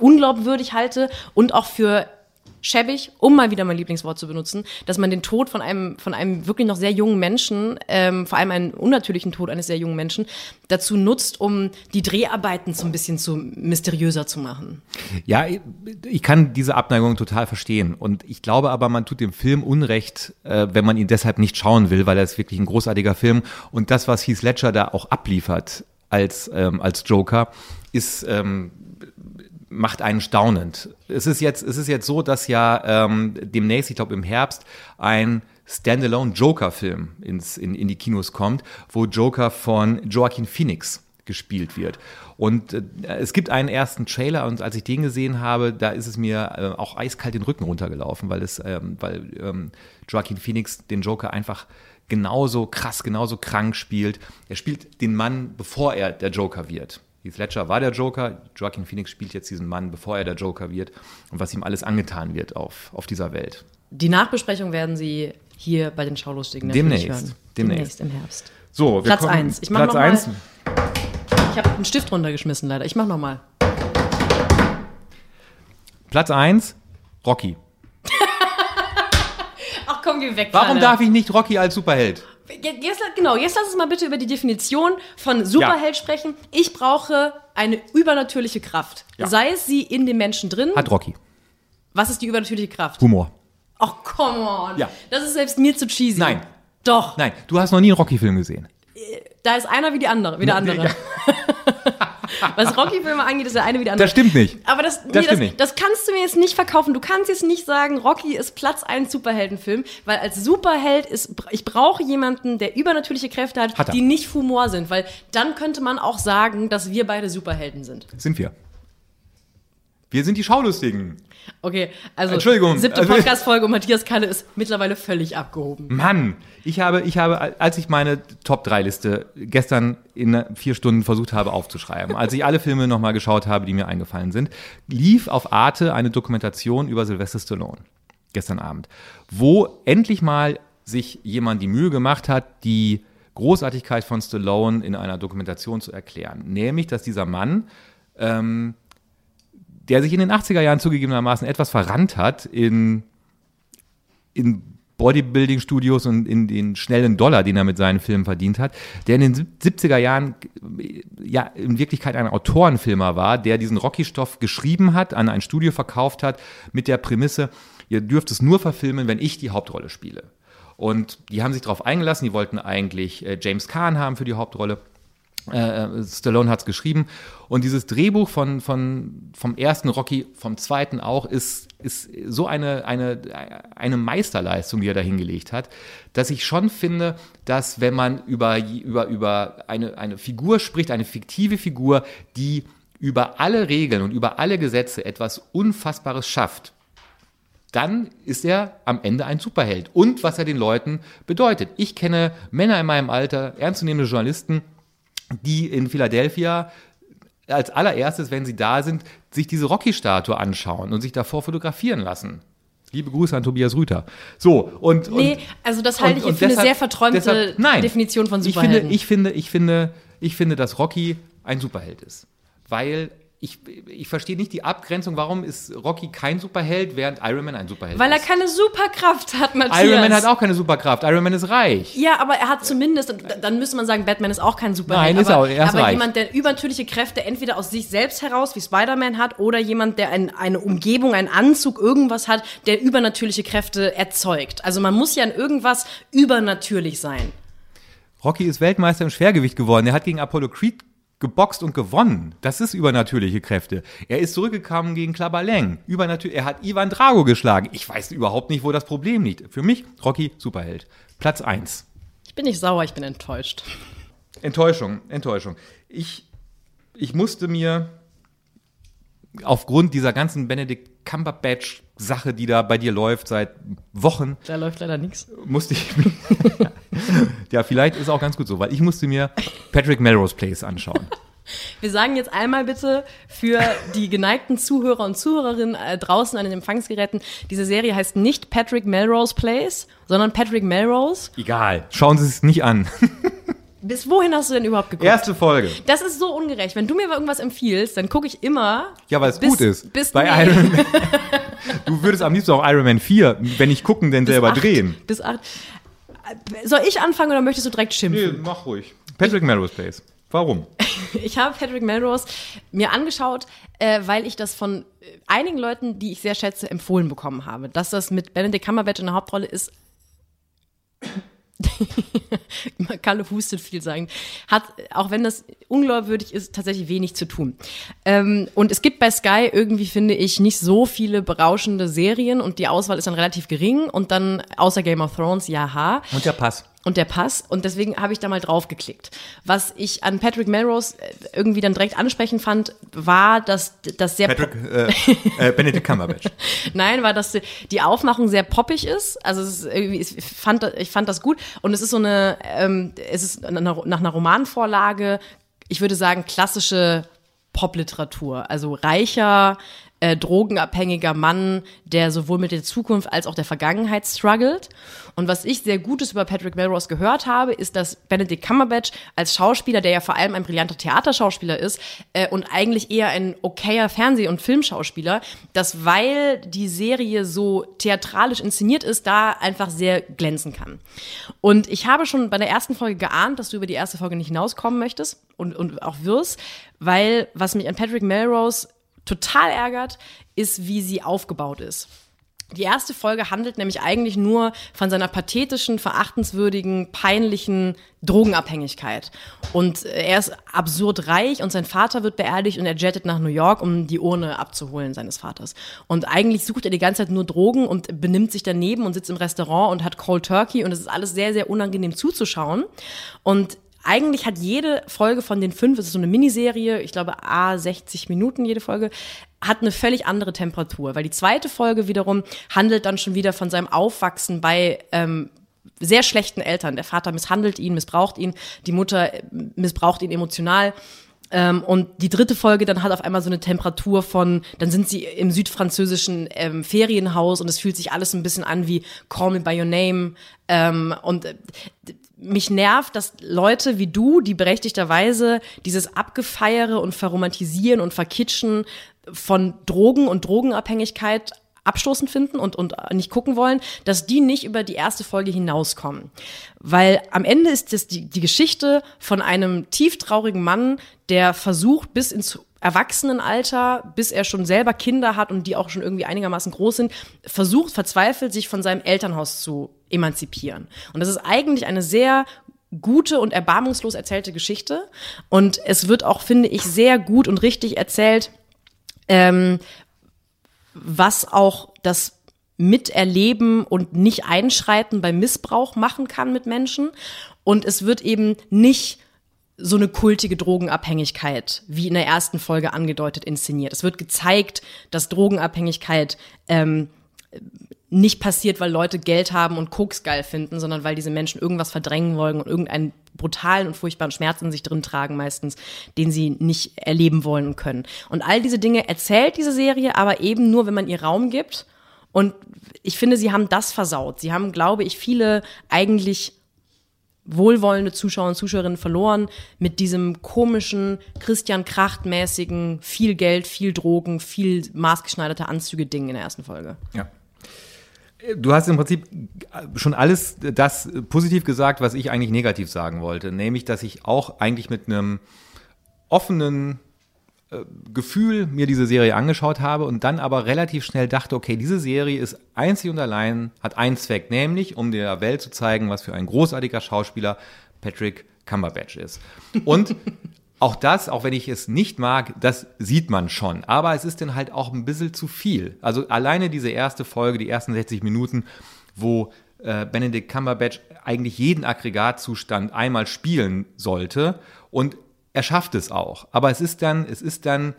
unglaubwürdig halte und auch für schäbig, um mal wieder mein Lieblingswort zu benutzen, dass man den Tod von einem, von einem wirklich noch sehr jungen Menschen, ähm, vor allem einen unnatürlichen Tod eines sehr jungen Menschen, dazu nutzt, um die Dreharbeiten so ein bisschen zu mysteriöser zu machen. Ja, ich- kann diese Abneigung total verstehen. Und ich glaube aber, man tut dem Film Unrecht, äh, wenn man ihn deshalb nicht schauen will, weil er ist wirklich ein großartiger Film. Und das, was Heath Ledger da auch abliefert als, ähm, als Joker, ist, ähm, macht einen staunend. Es ist jetzt, es ist jetzt so, dass ja ähm, demnächst, ich glaube im Herbst, ein Standalone Joker-Film ins, in, in die Kinos kommt, wo Joker von Joaquin Phoenix gespielt wird. Und äh, es gibt einen ersten Trailer und als ich den gesehen habe, da ist es mir äh, auch eiskalt den Rücken runtergelaufen, weil es, ähm, weil ähm, Joaquin Phoenix den Joker einfach genauso krass, genauso krank spielt. Er spielt den Mann, bevor er der Joker wird. Heath Ledger war der Joker, Joaquin Phoenix spielt jetzt diesen Mann, bevor er der Joker wird und was ihm alles angetan wird auf, auf dieser Welt. Die Nachbesprechung werden Sie hier bei den Schaulustigen Demnächst. hören. Demnächst. im Herbst. So, Platz kommen- eins. Ich mach Platz noch mal- eins. Ich habe einen Stift runtergeschmissen leider. Ich mach noch mal. Platz 1, Rocky. komm, geh weg. Warum Kalle. darf ich nicht Rocky als Superheld? Jetzt, genau, jetzt lass uns mal bitte über die Definition von Superheld sprechen. Ich brauche eine übernatürliche Kraft. Ja. Sei es sie in dem Menschen drin. Hat Rocky. Was ist die übernatürliche Kraft? Humor. Ach, come on. Ja. Das ist selbst mir zu cheesy. Nein. Doch. Nein, du hast noch nie einen Rocky-Film gesehen. Da ist einer wie die andere, wie der andere. Ja. Was Rocky-Filme angeht, ist der eine wie der andere. Das stimmt nicht. Aber das, nee, Das nicht. das kannst du mir jetzt nicht verkaufen. Du kannst jetzt nicht sagen, Rocky ist Platz 1 Superheldenfilm, weil als Superheld ist, ich brauche jemanden, der übernatürliche Kräfte hat, Hat die nicht Humor sind, weil dann könnte man auch sagen, dass wir beide Superhelden sind. Sind wir. Wir sind die Schaulustigen. Okay, also Entschuldigung, siebte also- Podcast-Folge und Matthias Kalle ist mittlerweile völlig abgehoben. Mann, ich habe, ich habe, als ich meine Top-3-Liste gestern in vier Stunden versucht habe aufzuschreiben, als ich alle Filme nochmal geschaut habe, die mir eingefallen sind, lief auf Arte eine Dokumentation über Sylvester Stallone gestern Abend, wo endlich mal sich jemand die Mühe gemacht hat, die Großartigkeit von Stallone in einer Dokumentation zu erklären. Nämlich, dass dieser Mann ähm, der sich in den 80er Jahren zugegebenermaßen etwas verrannt hat in, in Bodybuilding-Studios und in den schnellen Dollar, den er mit seinen Filmen verdient hat, der in den sieb- 70er Jahren äh, ja in Wirklichkeit ein Autorenfilmer war, der diesen Rocky-Stoff geschrieben hat, an ein Studio verkauft hat, mit der Prämisse, ihr dürft es nur verfilmen, wenn ich die Hauptrolle spiele. Und die haben sich darauf eingelassen, die wollten eigentlich äh, James Caan haben für die Hauptrolle. Äh, Stallone hat es geschrieben. Und dieses Drehbuch von, von, vom ersten Rocky, vom zweiten auch, ist, ist so eine, eine, eine Meisterleistung, die er da hingelegt hat, dass ich schon finde, dass wenn man über, über, über eine, eine Figur spricht, eine fiktive Figur, die über alle Regeln und über alle Gesetze etwas Unfassbares schafft, dann ist er am Ende ein Superheld. Und was er den Leuten bedeutet. Ich kenne Männer in meinem Alter, ernstzunehmende Journalisten, die in Philadelphia als allererstes, wenn sie da sind, sich diese Rocky-Statue anschauen und sich davor fotografieren lassen. Liebe Grüße an Tobias Rüther. So, und. Nee, und, also das halte ich und für eine sehr verträumte deshalb- nein, Definition von ich finde, Superhelden. ich finde, ich finde, ich finde, dass Rocky ein Superheld ist. Weil ich, ich verstehe nicht die Abgrenzung, warum ist Rocky kein Superheld, während Iron Man ein Superheld Weil er ist. keine Superkraft hat, Matthias. Iron Man hat auch keine Superkraft. Iron Man ist reich. Ja, aber er hat zumindest, dann müsste man sagen, Batman ist auch kein Superheld. Nein, ist aber, er auch, er ist aber reich. jemand, der übernatürliche Kräfte entweder aus sich selbst heraus, wie Spider-Man hat, oder jemand, der ein, eine Umgebung, einen Anzug, irgendwas hat, der übernatürliche Kräfte erzeugt. Also man muss ja in irgendwas übernatürlich sein. Rocky ist Weltmeister im Schwergewicht geworden. Er hat gegen Apollo Creed geboxt und gewonnen. Das ist übernatürliche Kräfte. Er ist zurückgekommen gegen. Übernatür er hat Ivan Drago geschlagen. Ich weiß überhaupt nicht, wo das Problem liegt. Für mich Rocky Superheld. Platz 1. Ich bin nicht sauer, ich bin enttäuscht. Enttäuschung, Enttäuschung. Ich, ich musste mir aufgrund dieser ganzen Benedict Cumberbatch-Sache, die da bei dir läuft seit Wochen, Da läuft leider nichts. musste ich ja, vielleicht ist auch ganz gut so, weil ich musste mir Patrick Melrose Place anschauen. Wir sagen jetzt einmal bitte für die geneigten Zuhörer und Zuhörerinnen äh, draußen an den Empfangsgeräten, diese Serie heißt nicht Patrick Melrose Place, sondern Patrick Melrose. Egal, schauen Sie es nicht an. Bis wohin hast du denn überhaupt geguckt? Erste Folge. Das ist so ungerecht. Wenn du mir irgendwas empfiehlst, dann gucke ich immer. Ja, weil es bis- gut ist. Bis Bei nee, Iron Man. Du würdest am liebsten auch Iron Man 4, wenn ich gucken, denn bis selber acht, drehen. Bis acht. Soll ich anfangen oder möchtest du direkt schimpfen? mach ruhig. Patrick Melrose Place. Warum? Ich habe Patrick Melrose mir angeschaut, äh, weil ich das von äh, einigen Leuten, die ich sehr schätze, empfohlen bekommen habe. Dass das mit Benedict Cumberbatch in der Hauptrolle ist. Kalle hustet viel sagen. Hat, auch wenn das unglaubwürdig ist, tatsächlich wenig zu tun. Ähm, und es gibt bei Sky irgendwie, finde ich, nicht so viele berauschende Serien und die Auswahl ist dann relativ gering und dann außer Game of Thrones, jaha Und der Pass. Und der Pass. Und deswegen habe ich da mal drauf geklickt. Was ich an Patrick Melrose äh, irgendwie dann direkt ansprechend fand, war, dass das sehr Patrick, äh, äh, Benedict Cumberbatch. Nein, war, dass die Aufmachung sehr poppig ist. Also es ist irgendwie, ich fand, ich fand das gut. Und es ist so eine, ähm, es ist nach einer nach einer Romanvorlage, ich würde sagen, klassische Popliteratur. Also reicher, äh, drogenabhängiger Mann, der sowohl mit der Zukunft als auch der Vergangenheit struggelt. Und was ich sehr Gutes über Patrick Melrose gehört habe, ist, dass Benedict Cumberbatch als Schauspieler, der ja vor allem ein brillanter Theaterschauspieler ist äh, und eigentlich eher ein okayer Fernseh- und Filmschauspieler, dass weil die Serie so theatralisch inszeniert ist, da einfach sehr glänzen kann. Und ich habe schon bei der ersten Folge geahnt, dass du über die erste Folge nicht hinauskommen möchtest und, und auch wirst, weil was mich an Patrick Melrose total ärgert, ist, wie sie aufgebaut ist. Die erste Folge handelt nämlich eigentlich nur von seiner pathetischen, verachtenswürdigen, peinlichen Drogenabhängigkeit. Und er ist absurd reich und sein Vater wird beerdigt und er jettet nach New York, um die Urne abzuholen seines Vaters. Und eigentlich sucht er die ganze Zeit nur Drogen und benimmt sich daneben und sitzt im Restaurant und hat Cold Turkey und es ist alles sehr, sehr unangenehm zuzuschauen. Und eigentlich hat jede Folge von den fünf, es ist so eine Miniserie, ich glaube A 60 Minuten jede Folge, hat eine völlig andere Temperatur, weil die zweite Folge wiederum handelt dann schon wieder von seinem Aufwachsen bei ähm, sehr schlechten Eltern. Der Vater misshandelt ihn, missbraucht ihn, die Mutter äh, missbraucht ihn emotional. Ähm, und die dritte Folge dann hat auf einmal so eine Temperatur von, dann sind sie im südfranzösischen ähm, Ferienhaus und es fühlt sich alles ein bisschen an wie Call Me By Your Name. Ähm, und äh, mich nervt, dass Leute wie du, die berechtigterweise dieses Abgefeiere und Verromantisieren und Verkitschen von Drogen und Drogenabhängigkeit abstoßend finden und, und nicht gucken wollen, dass die nicht über die erste Folge hinauskommen. Weil am Ende ist das die, die Geschichte von einem tieftraurigen Mann, der versucht, bis ins Erwachsenenalter, bis er schon selber Kinder hat und die auch schon irgendwie einigermaßen groß sind, versucht verzweifelt, sich von seinem Elternhaus zu emanzipieren. Und das ist eigentlich eine sehr gute und erbarmungslos erzählte Geschichte. Und es wird auch, finde ich, sehr gut und richtig erzählt, ähm, was auch das Miterleben und nicht einschreiten bei Missbrauch machen kann mit Menschen. Und es wird eben nicht so eine kultige Drogenabhängigkeit, wie in der ersten Folge angedeutet, inszeniert. Es wird gezeigt, dass Drogenabhängigkeit ähm, nicht passiert, weil Leute Geld haben und Koks geil finden, sondern weil diese Menschen irgendwas verdrängen wollen und irgendeinen brutalen und furchtbaren Schmerz in sich drin tragen meistens, den sie nicht erleben wollen und können. Und all diese Dinge erzählt diese Serie, aber eben nur, wenn man ihr Raum gibt. Und ich finde, sie haben das versaut. Sie haben, glaube ich, viele eigentlich wohlwollende Zuschauer und Zuschauerinnen verloren mit diesem komischen, Christian Kracht-mäßigen, viel Geld, viel Drogen, viel maßgeschneiderte Anzüge-Ding in der ersten Folge. Ja. Du hast im Prinzip schon alles das positiv gesagt, was ich eigentlich negativ sagen wollte. Nämlich, dass ich auch eigentlich mit einem offenen äh, Gefühl mir diese Serie angeschaut habe und dann aber relativ schnell dachte, okay, diese Serie ist einzig und allein, hat einen Zweck, nämlich um der Welt zu zeigen, was für ein großartiger Schauspieler Patrick Cumberbatch ist. Und auch das, auch wenn ich es nicht mag, das sieht man schon. Aber es ist dann halt auch ein bisschen zu viel. Also alleine diese erste Folge, die ersten 60 Minuten, wo äh, Benedict Cumberbatch eigentlich jeden Aggregatzustand einmal spielen sollte und er schafft es auch. Aber es ist dann, es ist dann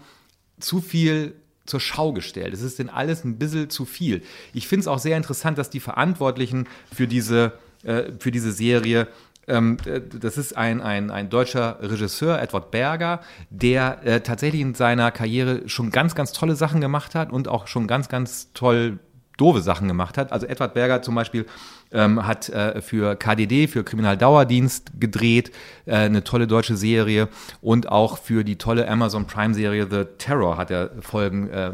zu viel zur Schau gestellt. Es ist denn alles ein bisschen zu viel. Ich finde es auch sehr interessant, dass die Verantwortlichen für diese, äh, für diese Serie das ist ein, ein, ein deutscher Regisseur, Edward Berger, der äh, tatsächlich in seiner Karriere schon ganz, ganz tolle Sachen gemacht hat und auch schon ganz, ganz toll doofe Sachen gemacht hat. Also Edward Berger zum Beispiel ähm, hat äh, für KDD, für Kriminaldauerdienst gedreht, äh, eine tolle deutsche Serie und auch für die tolle Amazon Prime-Serie The Terror hat er Folgen äh,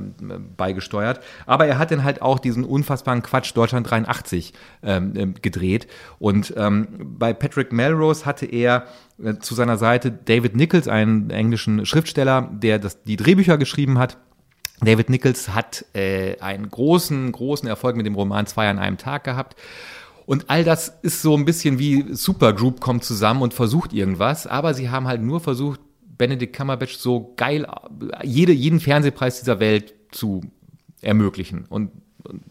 beigesteuert. Aber er hat dann halt auch diesen unfassbaren Quatsch Deutschland 83 ähm, äh, gedreht. Und ähm, bei Patrick Melrose hatte er äh, zu seiner Seite David Nichols, einen englischen Schriftsteller, der das, die Drehbücher geschrieben hat. David Nichols hat äh, einen großen, großen Erfolg mit dem Roman Zwei an einem Tag gehabt. Und all das ist so ein bisschen wie Supergroup kommt zusammen und versucht irgendwas, aber sie haben halt nur versucht, Benedict Cumberbatch so geil, jede, jeden Fernsehpreis dieser Welt zu ermöglichen. Und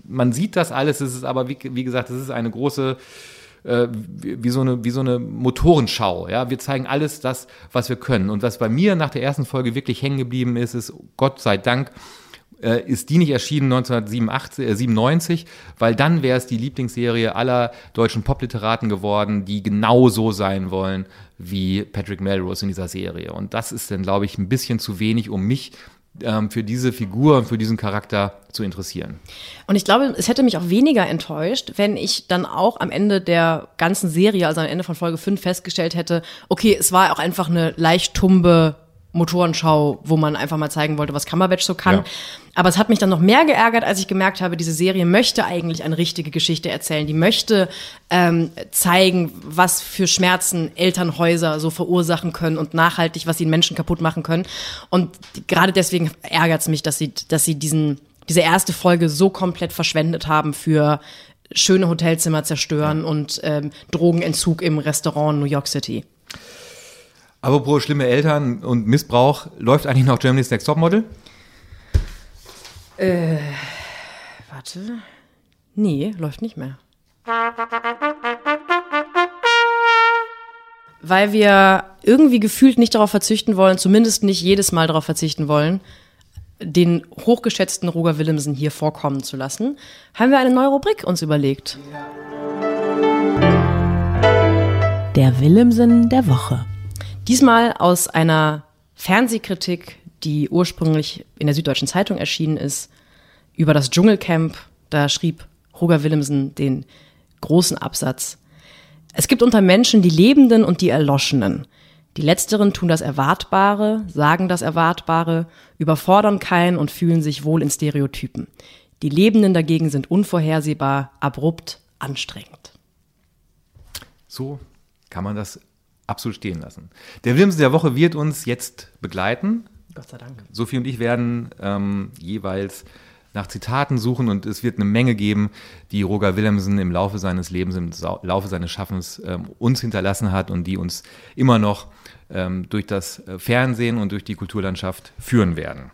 man sieht das alles, es ist aber, wie, wie gesagt, es ist eine große, äh, wie, so eine, wie so eine Motorenschau. Ja? Wir zeigen alles das, was wir können. Und was bei mir nach der ersten Folge wirklich hängen geblieben ist, ist, Gott sei Dank, äh, ist die nicht erschienen 1997, äh, weil dann wäre es die Lieblingsserie aller deutschen Popliteraten geworden, die genau so sein wollen wie Patrick Melrose in dieser Serie. Und das ist dann, glaube ich, ein bisschen zu wenig, um mich ähm, für diese Figur und für diesen Charakter zu interessieren. Und ich glaube, es hätte mich auch weniger enttäuscht, wenn ich dann auch am Ende der ganzen Serie, also am Ende von Folge 5 festgestellt hätte, okay, es war auch einfach eine leicht tumbe Motorenschau, wo man einfach mal zeigen wollte, was Cumberbatch so kann. Ja. Aber es hat mich dann noch mehr geärgert, als ich gemerkt habe, diese Serie möchte eigentlich eine richtige Geschichte erzählen. Die möchte ähm, zeigen, was für Schmerzen Elternhäuser so verursachen können und nachhaltig, was sie Menschen kaputt machen können. Und gerade deswegen ärgert es mich, dass sie, dass sie diesen, diese erste Folge so komplett verschwendet haben für schöne Hotelzimmer zerstören und ähm, Drogenentzug im Restaurant New York City. Apropos schlimme Eltern und Missbrauch, läuft eigentlich noch Germany's Next Topmodel? Äh, warte. Nee, läuft nicht mehr. Weil wir irgendwie gefühlt nicht darauf verzichten wollen, zumindest nicht jedes Mal darauf verzichten wollen, den hochgeschätzten Roger Willemsen hier vorkommen zu lassen, haben wir eine neue Rubrik uns überlegt. Der Willemsen der Woche. Diesmal aus einer Fernsehkritik, die ursprünglich in der Süddeutschen Zeitung erschienen ist, über das Dschungelcamp. Da schrieb Roger Willemsen den großen Absatz. Es gibt unter Menschen die Lebenden und die Erloschenen. Die Letzteren tun das Erwartbare, sagen das Erwartbare, überfordern keinen und fühlen sich wohl in Stereotypen. Die Lebenden dagegen sind unvorhersehbar, abrupt, anstrengend. So kann man das absolut stehen lassen. Der Wilms der Woche wird uns jetzt begleiten. Gott sei Dank. Sophie und ich werden ähm, jeweils nach Zitaten suchen und es wird eine Menge geben, die Roger Willemsen im Laufe seines Lebens, im Laufe seines Schaffens ähm, uns hinterlassen hat und die uns immer noch ähm, durch das äh, Fernsehen und durch die Kulturlandschaft führen werden.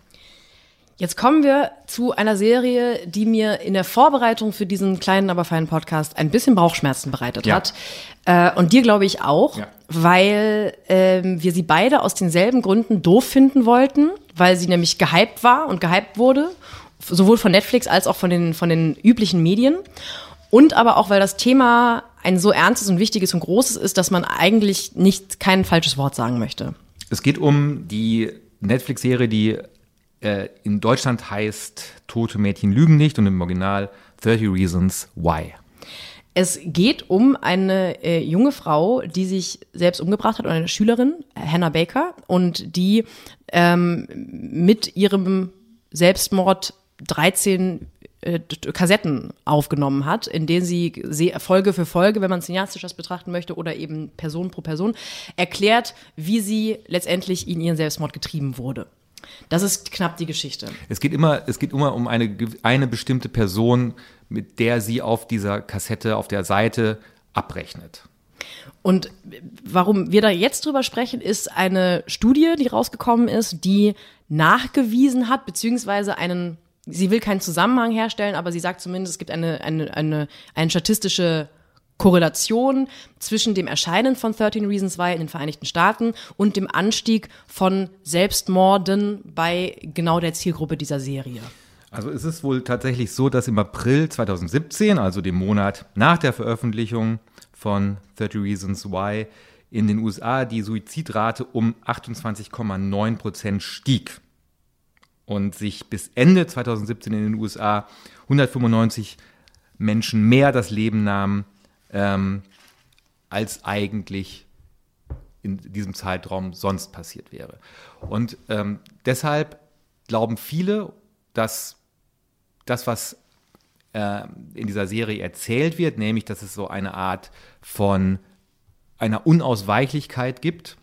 Jetzt kommen wir zu einer Serie, die mir in der Vorbereitung für diesen kleinen, aber feinen Podcast ein bisschen Bauchschmerzen bereitet ja. hat. Äh, und dir glaube ich auch, ja. weil ähm, wir sie beide aus denselben Gründen doof finden wollten, weil sie nämlich gehypt war und gehypt wurde, sowohl von Netflix als auch von den, von den üblichen Medien. Und aber auch, weil das Thema ein so ernstes und wichtiges und großes ist, dass man eigentlich nicht kein falsches Wort sagen möchte. Es geht um die Netflix-Serie, die äh, in Deutschland heißt Tote Mädchen lügen nicht und im Original 30 Reasons Why. Es geht um eine äh, junge Frau, die sich selbst umgebracht hat, eine Schülerin, Hannah Baker, und die ähm, mit ihrem Selbstmord 13 äh, Kassetten aufgenommen hat, in denen sie Folge für Folge, wenn man cineastisch das betrachten möchte, oder eben Person pro Person, erklärt, wie sie letztendlich in ihren Selbstmord getrieben wurde. Das ist knapp die Geschichte. Es geht immer, es geht immer um eine, eine bestimmte Person, mit der sie auf dieser Kassette, auf der Seite abrechnet. Und warum wir da jetzt drüber sprechen, ist eine Studie, die rausgekommen ist, die nachgewiesen hat, beziehungsweise einen, sie will keinen Zusammenhang herstellen, aber sie sagt zumindest, es gibt eine, eine, eine, eine statistische Korrelation zwischen dem Erscheinen von 13 Reasons Why in den Vereinigten Staaten und dem Anstieg von Selbstmorden bei genau der Zielgruppe dieser Serie. Also es ist wohl tatsächlich so, dass im April 2017, also dem Monat nach der Veröffentlichung von 30 Reasons Why, in den USA die Suizidrate um 28,9 Prozent stieg und sich bis Ende 2017 in den USA 195 Menschen mehr das Leben nahmen ähm, als eigentlich in diesem Zeitraum sonst passiert wäre. Und ähm, deshalb glauben viele, dass das, was äh, in dieser Serie erzählt wird, nämlich dass es so eine Art von einer Unausweichlichkeit gibt,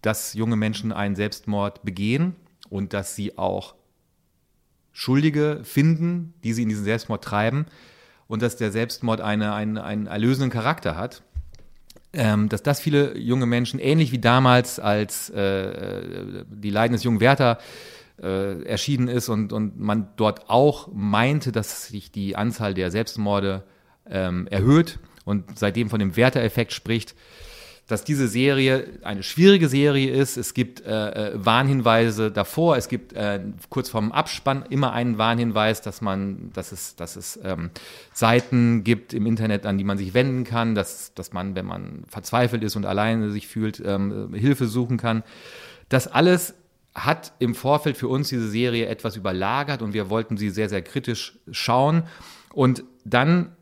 dass junge Menschen einen Selbstmord begehen und dass sie auch Schuldige finden, die sie in diesen Selbstmord treiben, und dass der Selbstmord eine, einen, einen erlösenden Charakter hat. Ähm, dass das viele junge Menschen, ähnlich wie damals, als äh, die Leiden des jungen Werther äh, erschienen ist und, und man dort auch meinte, dass sich die Anzahl der Selbstmorde ähm, erhöht und seitdem von dem Werther-Effekt spricht, dass diese Serie eine schwierige Serie ist. Es gibt äh, äh, Warnhinweise davor. Es gibt äh, kurz vorm Abspann immer einen Warnhinweis, dass man, dass es, dass es ähm, Seiten gibt im Internet, an die man sich wenden kann, dass, dass man, wenn man verzweifelt ist und alleine sich fühlt, ähm, Hilfe suchen kann. Das alles hat im Vorfeld für uns diese Serie etwas überlagert und wir wollten sie sehr, sehr kritisch schauen. Und dann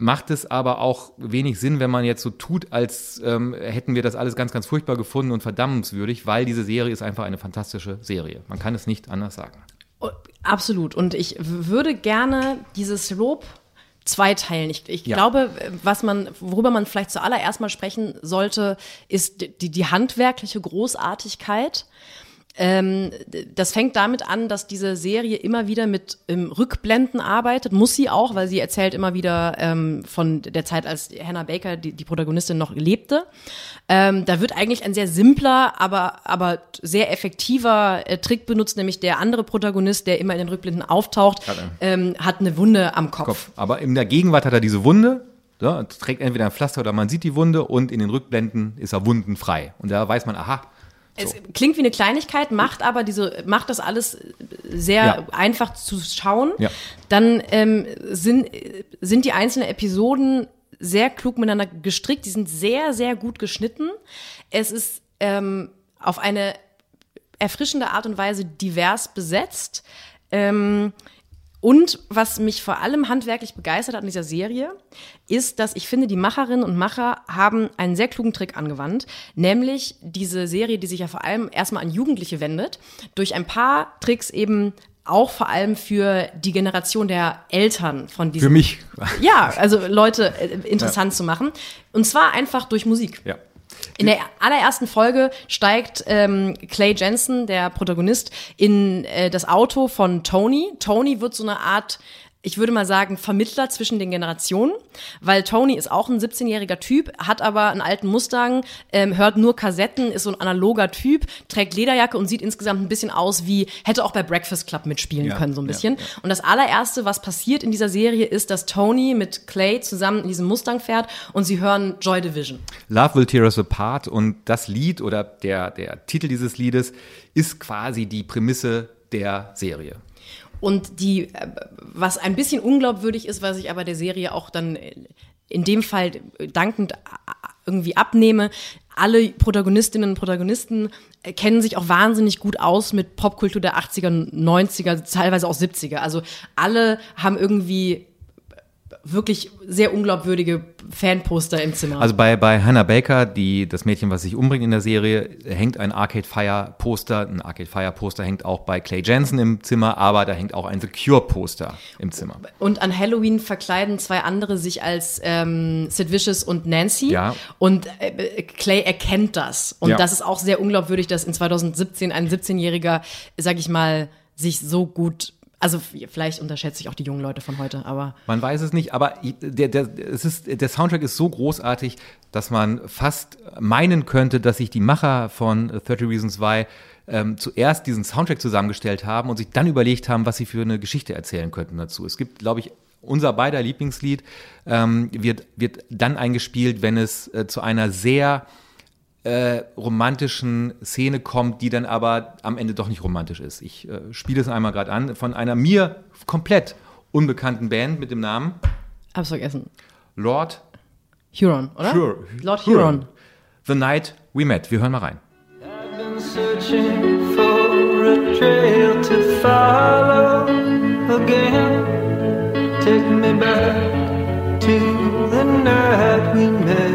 macht es aber auch wenig Sinn, wenn man jetzt so tut, als ähm, hätten wir das alles ganz, ganz furchtbar gefunden und verdammenswürdig, weil diese Serie ist einfach eine fantastische Serie. Man kann es nicht anders sagen. Oh, absolut. Und ich würde gerne dieses Lob zweiteilen. Ich, ich ja. glaube, was man, worüber man vielleicht zuallererst mal sprechen sollte, ist die, die handwerkliche Großartigkeit. Ähm, das fängt damit an, dass diese Serie immer wieder mit ähm, Rückblenden arbeitet, muss sie auch, weil sie erzählt immer wieder ähm, von der Zeit, als Hannah Baker, die, die Protagonistin, noch lebte. Ähm, da wird eigentlich ein sehr simpler, aber, aber sehr effektiver äh, Trick benutzt, nämlich der andere Protagonist, der immer in den Rückblenden auftaucht, hat, ähm, hat eine Wunde am Kopf. Kopf. Aber in der Gegenwart hat er diese Wunde, ja, trägt entweder ein Pflaster oder man sieht die Wunde und in den Rückblenden ist er wundenfrei. Und da weiß man, aha, es klingt wie eine Kleinigkeit, macht aber diese, macht das alles sehr ja. einfach zu schauen. Ja. Dann ähm, sind, sind die einzelnen Episoden sehr klug miteinander gestrickt. Die sind sehr, sehr gut geschnitten. Es ist ähm, auf eine erfrischende Art und Weise divers besetzt. Ähm, und was mich vor allem handwerklich begeistert hat an dieser Serie, ist, dass ich finde, die Macherinnen und Macher haben einen sehr klugen Trick angewandt, nämlich diese Serie, die sich ja vor allem erstmal an Jugendliche wendet, durch ein paar Tricks eben auch vor allem für die Generation der Eltern von diesen. Für mich. Ja, also Leute äh, interessant ja. zu machen. Und zwar einfach durch Musik. Ja. In der allerersten Folge steigt ähm, Clay Jensen, der Protagonist, in äh, das Auto von Tony. Tony wird so eine Art ich würde mal sagen, Vermittler zwischen den Generationen, weil Tony ist auch ein 17-jähriger Typ, hat aber einen alten Mustang, ähm, hört nur Kassetten, ist so ein analoger Typ, trägt Lederjacke und sieht insgesamt ein bisschen aus wie, hätte auch bei Breakfast Club mitspielen ja, können, so ein bisschen. Ja, ja. Und das allererste, was passiert in dieser Serie, ist, dass Tony mit Clay zusammen in diesem Mustang fährt und sie hören Joy Division. Love Will Tear Us Apart und das Lied oder der, der Titel dieses Liedes ist quasi die Prämisse der Serie. Und die, äh, was ein bisschen unglaubwürdig ist, was ich aber der Serie auch dann in dem Fall dankend irgendwie abnehme, alle Protagonistinnen und Protagonisten kennen sich auch wahnsinnig gut aus mit Popkultur der 80er, 90er, teilweise auch 70er. Also alle haben irgendwie wirklich sehr unglaubwürdige Fanposter im Zimmer. Also bei, bei Hannah Baker, die, das Mädchen, was sich umbringt in der Serie, hängt ein Arcade Fire Poster. Ein Arcade Fire Poster hängt auch bei Clay Jensen im Zimmer, aber da hängt auch ein The Cure Poster im Zimmer. Und an Halloween verkleiden zwei andere sich als ähm, Sid Vicious und Nancy. Ja. Und äh, Clay erkennt das. Und ja. das ist auch sehr unglaubwürdig, dass in 2017 ein 17-Jähriger, sag ich mal, sich so gut also vielleicht unterschätze ich auch die jungen Leute von heute, aber. Man weiß es nicht, aber der, der, es ist, der Soundtrack ist so großartig, dass man fast meinen könnte, dass sich die Macher von 30 Reasons Why ähm, zuerst diesen Soundtrack zusammengestellt haben und sich dann überlegt haben, was sie für eine Geschichte erzählen könnten dazu. Es gibt, glaube ich, unser beider Lieblingslied ähm, wird, wird dann eingespielt, wenn es äh, zu einer sehr äh, romantischen Szene kommt, die dann aber am Ende doch nicht romantisch ist. Ich äh, spiele es einmal gerade an, von einer mir komplett unbekannten Band mit dem Namen. Hab's vergessen. Lord Huron, oder? Hur Lord Huron. Huron. The Night We Met. Wir hören mal rein. I've been searching for a trail to follow again. Take me back to the night we met.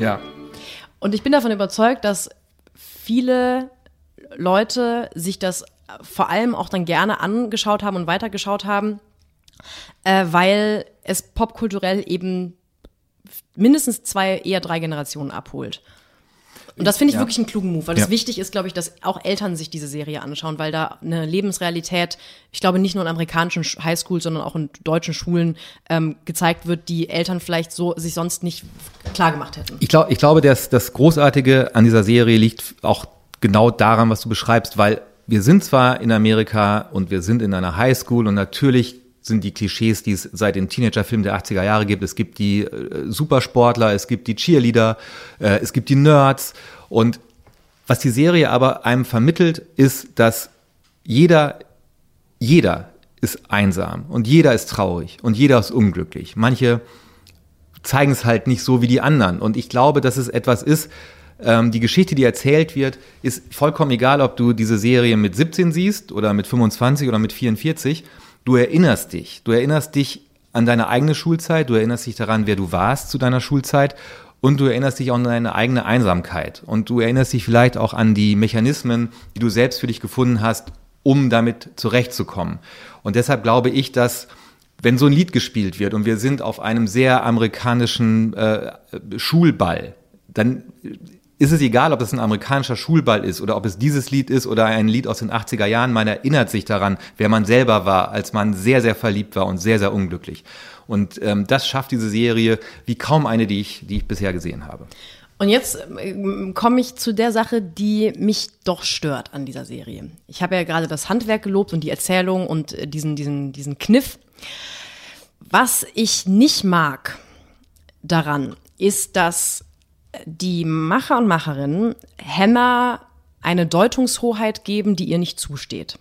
Ja. Und ich bin davon überzeugt, dass viele Leute sich das vor allem auch dann gerne angeschaut haben und weitergeschaut haben, äh, weil es popkulturell eben mindestens zwei, eher drei Generationen abholt. Und das finde ich ja. wirklich einen klugen Move, weil ja. es wichtig ist, glaube ich, dass auch Eltern sich diese Serie anschauen, weil da eine Lebensrealität, ich glaube, nicht nur in amerikanischen Highschools, sondern auch in deutschen Schulen ähm, gezeigt wird, die Eltern vielleicht so sich sonst nicht klar gemacht hätten. Ich, glaub, ich glaube, dass das Großartige an dieser Serie liegt auch genau daran, was du beschreibst, weil wir sind zwar in Amerika und wir sind in einer Highschool und natürlich sind die Klischees, die es seit den Teenagerfilmen der 80er Jahre gibt. Es gibt die äh, Supersportler, es gibt die Cheerleader, äh, es gibt die Nerds. Und was die Serie aber einem vermittelt, ist, dass jeder, jeder ist einsam und jeder ist traurig und jeder ist unglücklich. Manche zeigen es halt nicht so wie die anderen. Und ich glaube, dass es etwas ist, ähm, die Geschichte, die erzählt wird, ist vollkommen egal, ob du diese Serie mit 17 siehst oder mit 25 oder mit 44. Du erinnerst dich. Du erinnerst dich an deine eigene Schulzeit, du erinnerst dich daran, wer du warst zu deiner Schulzeit und du erinnerst dich auch an deine eigene Einsamkeit. Und du erinnerst dich vielleicht auch an die Mechanismen, die du selbst für dich gefunden hast, um damit zurechtzukommen. Und deshalb glaube ich, dass wenn so ein Lied gespielt wird und wir sind auf einem sehr amerikanischen äh, Schulball, dann ist es egal, ob es ein amerikanischer Schulball ist oder ob es dieses Lied ist oder ein Lied aus den 80er Jahren. Man erinnert sich daran, wer man selber war, als man sehr, sehr verliebt war und sehr, sehr unglücklich. Und ähm, das schafft diese Serie wie kaum eine, die ich, die ich bisher gesehen habe. Und jetzt ähm, komme ich zu der Sache, die mich doch stört an dieser Serie. Ich habe ja gerade das Handwerk gelobt und die Erzählung und äh, diesen, diesen, diesen Kniff. Was ich nicht mag daran, ist, dass die Macher und Macherinnen Hannah eine Deutungshoheit geben, die ihr nicht zusteht.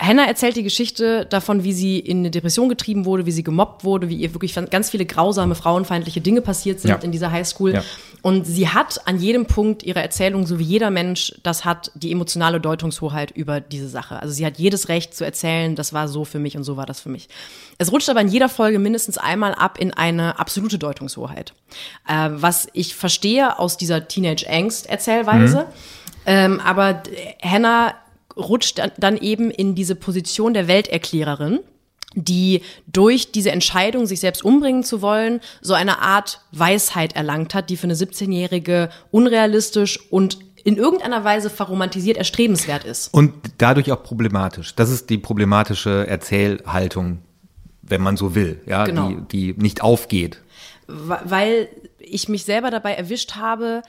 Hannah erzählt die Geschichte davon, wie sie in eine Depression getrieben wurde, wie sie gemobbt wurde, wie ihr wirklich ganz viele grausame, frauenfeindliche Dinge passiert sind ja. in dieser Highschool. Ja. Und sie hat an jedem Punkt ihrer Erzählung, so wie jeder Mensch das hat, die emotionale Deutungshoheit über diese Sache. Also sie hat jedes Recht zu erzählen, das war so für mich und so war das für mich. Es rutscht aber in jeder Folge mindestens einmal ab in eine absolute Deutungshoheit. Äh, was ich verstehe aus dieser Teenage-Angst-Erzählweise. Mhm. Ähm, aber Hannah rutscht dann eben in diese Position der Welterklärerin die durch diese Entscheidung, sich selbst umbringen zu wollen, so eine Art Weisheit erlangt hat, die für eine 17-Jährige unrealistisch und in irgendeiner Weise verromantisiert erstrebenswert ist. Und dadurch auch problematisch. Das ist die problematische Erzählhaltung, wenn man so will, ja, genau. die, die nicht aufgeht. Weil ich mich selber dabei erwischt habe,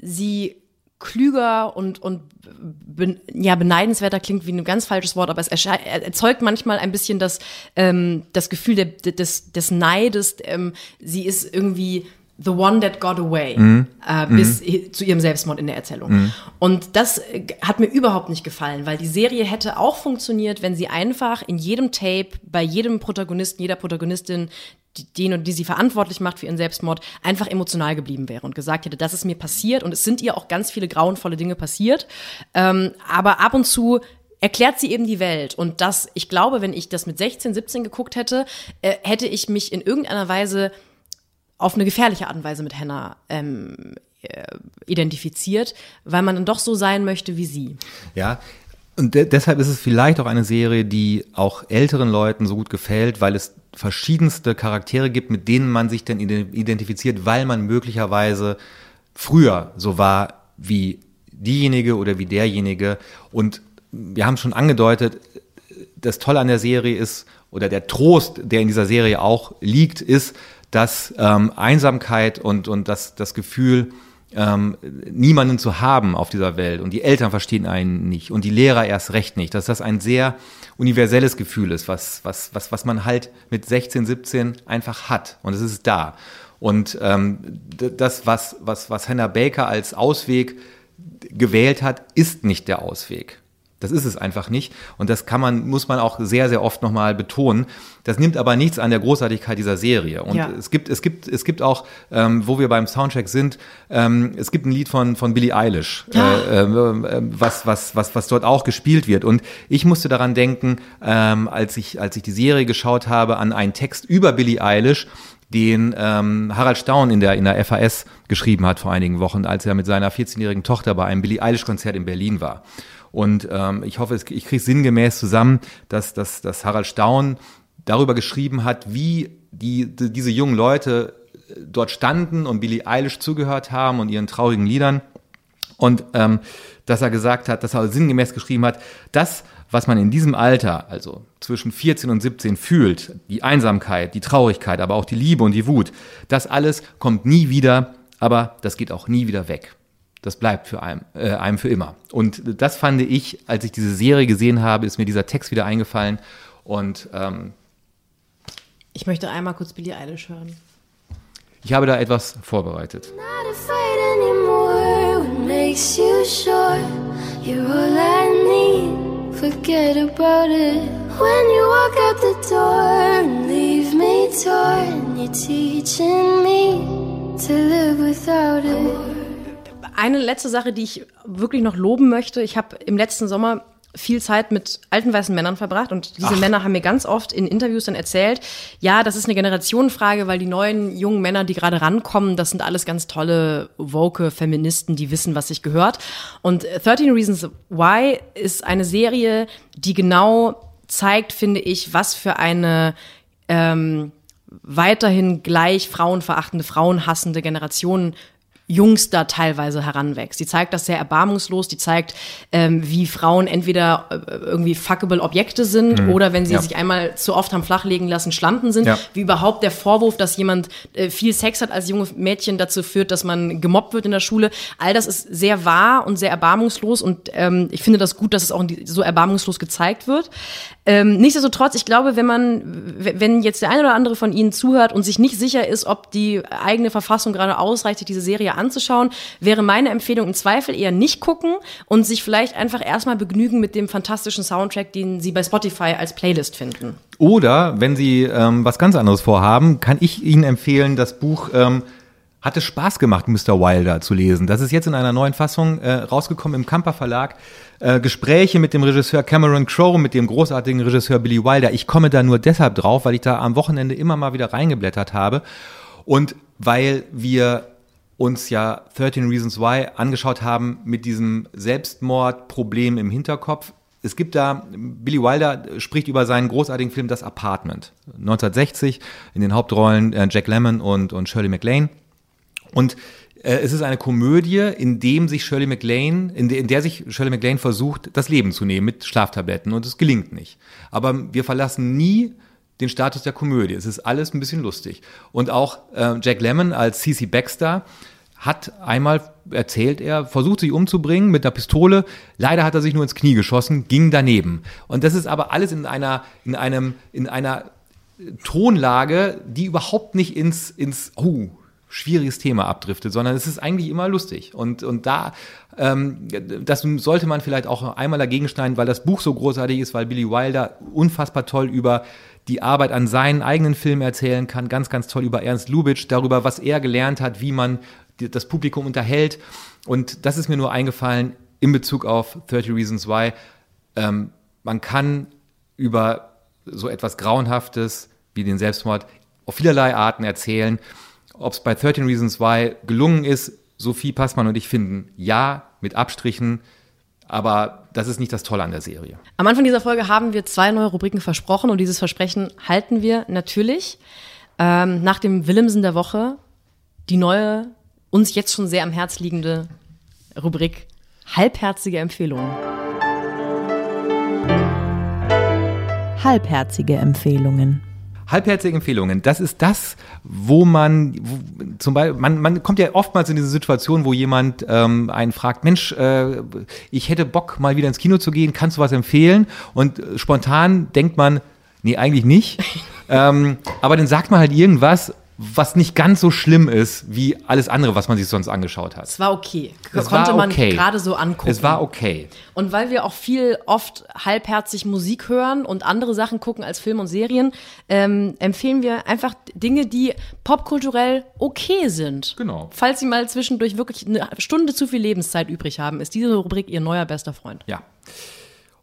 sie klüger und, und ben, ja, beneidenswerter klingt wie ein ganz falsches Wort, aber es erzeugt manchmal ein bisschen das, ähm, das Gefühl der, des, des Neides. Ähm, sie ist irgendwie the one that got away mhm. äh, bis mhm. zu ihrem Selbstmord in der Erzählung. Mhm. Und das äh, hat mir überhaupt nicht gefallen, weil die Serie hätte auch funktioniert, wenn sie einfach in jedem Tape, bei jedem Protagonisten, jeder Protagonistin den und die sie verantwortlich macht für ihren Selbstmord, einfach emotional geblieben wäre und gesagt hätte, das ist mir passiert und es sind ihr auch ganz viele grauenvolle Dinge passiert. Ähm, aber ab und zu erklärt sie eben die Welt. Und das, ich glaube, wenn ich das mit 16, 17 geguckt hätte, äh, hätte ich mich in irgendeiner Weise auf eine gefährliche Art und Weise mit Hannah ähm, äh, identifiziert, weil man dann doch so sein möchte wie sie. Ja, und de deshalb ist es vielleicht auch eine Serie, die auch älteren Leuten so gut gefällt, weil es verschiedenste Charaktere gibt, mit denen man sich dann identifiziert, weil man möglicherweise früher so war wie diejenige oder wie derjenige. Und wir haben schon angedeutet, das Tolle an der Serie ist, oder der Trost, der in dieser Serie auch liegt, ist, dass ähm, Einsamkeit und, und das, das Gefühl, ähm, niemanden zu haben auf dieser Welt und die Eltern verstehen einen nicht und die Lehrer erst recht nicht, dass das ein sehr universelles Gefühl ist, was, was, was, was man halt mit 16, 17 einfach hat und es ist da. Und ähm, das, was, was, was Hannah Baker als Ausweg gewählt hat, ist nicht der Ausweg. Das ist es einfach nicht. Und das kann man, muss man auch sehr, sehr oft nochmal betonen. Das nimmt aber nichts an der Großartigkeit dieser Serie. Und ja. es gibt, es gibt, es gibt auch, ähm, wo wir beim Soundtrack sind, ähm, es gibt ein Lied von, von Billie Eilish, äh, äh, äh, was, was, was, was dort auch gespielt wird. Und ich musste daran denken, ähm, als ich, als ich die Serie geschaut habe, an einen Text über Billie Eilish, den ähm, Harald Staun in der, in der FAS geschrieben hat vor einigen Wochen, als er mit seiner 14-jährigen Tochter bei einem Billie Eilish-Konzert in Berlin war. Und ähm, ich hoffe, ich kriege sinngemäß zusammen, dass, dass, dass Harald Staun darüber geschrieben hat, wie die, die, diese jungen Leute äh, dort standen und Billie Eilish zugehört haben und ihren traurigen Liedern. Und ähm, dass er gesagt hat, dass er sinngemäß geschrieben hat, das, was man in diesem Alter, also zwischen 14 und 17 fühlt, die Einsamkeit, die Traurigkeit, aber auch die Liebe und die Wut, das alles kommt nie wieder, aber das geht auch nie wieder weg das bleibt für einem, äh, einem für immer. Und das fand ich, als ich diese Serie gesehen habe, ist mir dieser Text wieder eingefallen. Und ähm, ich möchte einmal kurz Billie Eilish hören. Ich habe da etwas vorbereitet. Forget about it when you walk out the door and leave me torn. and you're teaching me to live without it. Eine letzte Sache, die ich wirklich noch loben möchte. Ich habe im letzten Sommer viel Zeit mit alten weißen Männern verbracht und diese Ach. Männer haben mir ganz oft in Interviews dann erzählt, ja, das ist eine Generationenfrage, weil die neuen jungen Männer, die gerade rankommen, das sind alles ganz tolle woke Feministen, die wissen, was sich gehört. Und 13 Reasons Why ist eine Serie, die genau zeigt, finde ich, was für eine ähm, weiterhin gleich frauenverachtende, frauenhassende Generation Jungs da teilweise heranwächst. Die zeigt das sehr erbarmungslos, die zeigt, ähm, wie Frauen entweder äh, irgendwie fuckable Objekte sind mhm. oder wenn sie ja. sich einmal zu oft haben flachlegen lassen, Schlampen sind, ja. wie überhaupt der Vorwurf, dass jemand äh, viel Sex hat als junge Mädchen dazu führt, dass man gemobbt wird in der Schule. All das ist sehr wahr und sehr erbarmungslos und ähm, ich finde das gut, dass es auch so erbarmungslos gezeigt wird. Ähm, nichtsdestotrotz, ich glaube, wenn man, wenn jetzt der eine oder andere von Ihnen zuhört und sich nicht sicher ist, ob die eigene Verfassung gerade ausreicht, sich diese Serie anzuschauen, wäre meine Empfehlung im Zweifel eher nicht gucken und sich vielleicht einfach erstmal begnügen mit dem fantastischen Soundtrack, den Sie bei Spotify als Playlist finden. Oder wenn Sie ähm, was ganz anderes vorhaben, kann ich Ihnen empfehlen, das Buch ähm, hat es Spaß gemacht, Mr. Wilder zu lesen. Das ist jetzt in einer neuen Fassung äh, rausgekommen im Kamper Verlag. Äh, Gespräche mit dem Regisseur Cameron Crowe, mit dem großartigen Regisseur Billy Wilder. Ich komme da nur deshalb drauf, weil ich da am Wochenende immer mal wieder reingeblättert habe und weil wir uns ja 13 Reasons Why angeschaut haben mit diesem Selbstmordproblem im Hinterkopf. Es gibt da, Billy Wilder spricht über seinen großartigen Film Das Apartment, 1960, in den Hauptrollen äh, Jack Lemmon und, und Shirley MacLaine. Und äh, es ist eine Komödie, in dem sich Shirley MacLaine, in, de, in der sich Shirley MacLaine versucht, das Leben zu nehmen mit Schlaftabletten und es gelingt nicht. Aber wir verlassen nie den Status der Komödie. Es ist alles ein bisschen lustig. Und auch äh, Jack Lemmon als CC Baxter hat einmal erzählt er, versucht sich umzubringen mit einer Pistole. Leider hat er sich nur ins Knie geschossen, ging daneben. Und das ist aber alles in einer, in einem, in einer Tonlage, die überhaupt nicht ins, ins, oh, schwieriges Thema abdriftet, sondern es ist eigentlich immer lustig. Und, und da, ähm, das sollte man vielleicht auch einmal dagegen schneiden, weil das Buch so großartig ist, weil Billy Wilder unfassbar toll über die Arbeit an seinen eigenen Filmen erzählen kann, ganz, ganz toll über Ernst Lubitsch, darüber, was er gelernt hat, wie man das Publikum unterhält. Und das ist mir nur eingefallen in Bezug auf 30 Reasons Why. Ähm, man kann über so etwas Grauenhaftes wie den Selbstmord auf vielerlei Arten erzählen. Ob es bei 13 Reasons Why gelungen ist, Sophie Passmann und ich finden ja, mit Abstrichen. Aber das ist nicht das Tolle an der Serie. Am Anfang dieser Folge haben wir zwei neue Rubriken versprochen und dieses Versprechen halten wir natürlich. Ähm, nach dem Willemsen der Woche die neue, uns jetzt schon sehr am Herz liegende Rubrik Halbherzige Empfehlungen. Halbherzige Empfehlungen. Halbherzige Empfehlungen, das ist das, wo man wo, zum Beispiel, man, man kommt ja oftmals in diese Situation, wo jemand ähm, einen fragt, Mensch, äh, ich hätte Bock, mal wieder ins Kino zu gehen, kannst du was empfehlen? Und äh, spontan denkt man, nee, eigentlich nicht. ähm, aber dann sagt man halt irgendwas was nicht ganz so schlimm ist wie alles andere, was man sich sonst angeschaut hat. Es war okay. Es Konnte war okay. man gerade so angucken. Es war okay. Und weil wir auch viel oft halbherzig Musik hören und andere Sachen gucken als Film und Serien, ähm, empfehlen wir einfach Dinge, die popkulturell okay sind. Genau. Falls Sie mal zwischendurch wirklich eine Stunde zu viel Lebenszeit übrig haben, ist diese Rubrik Ihr neuer bester Freund. Ja.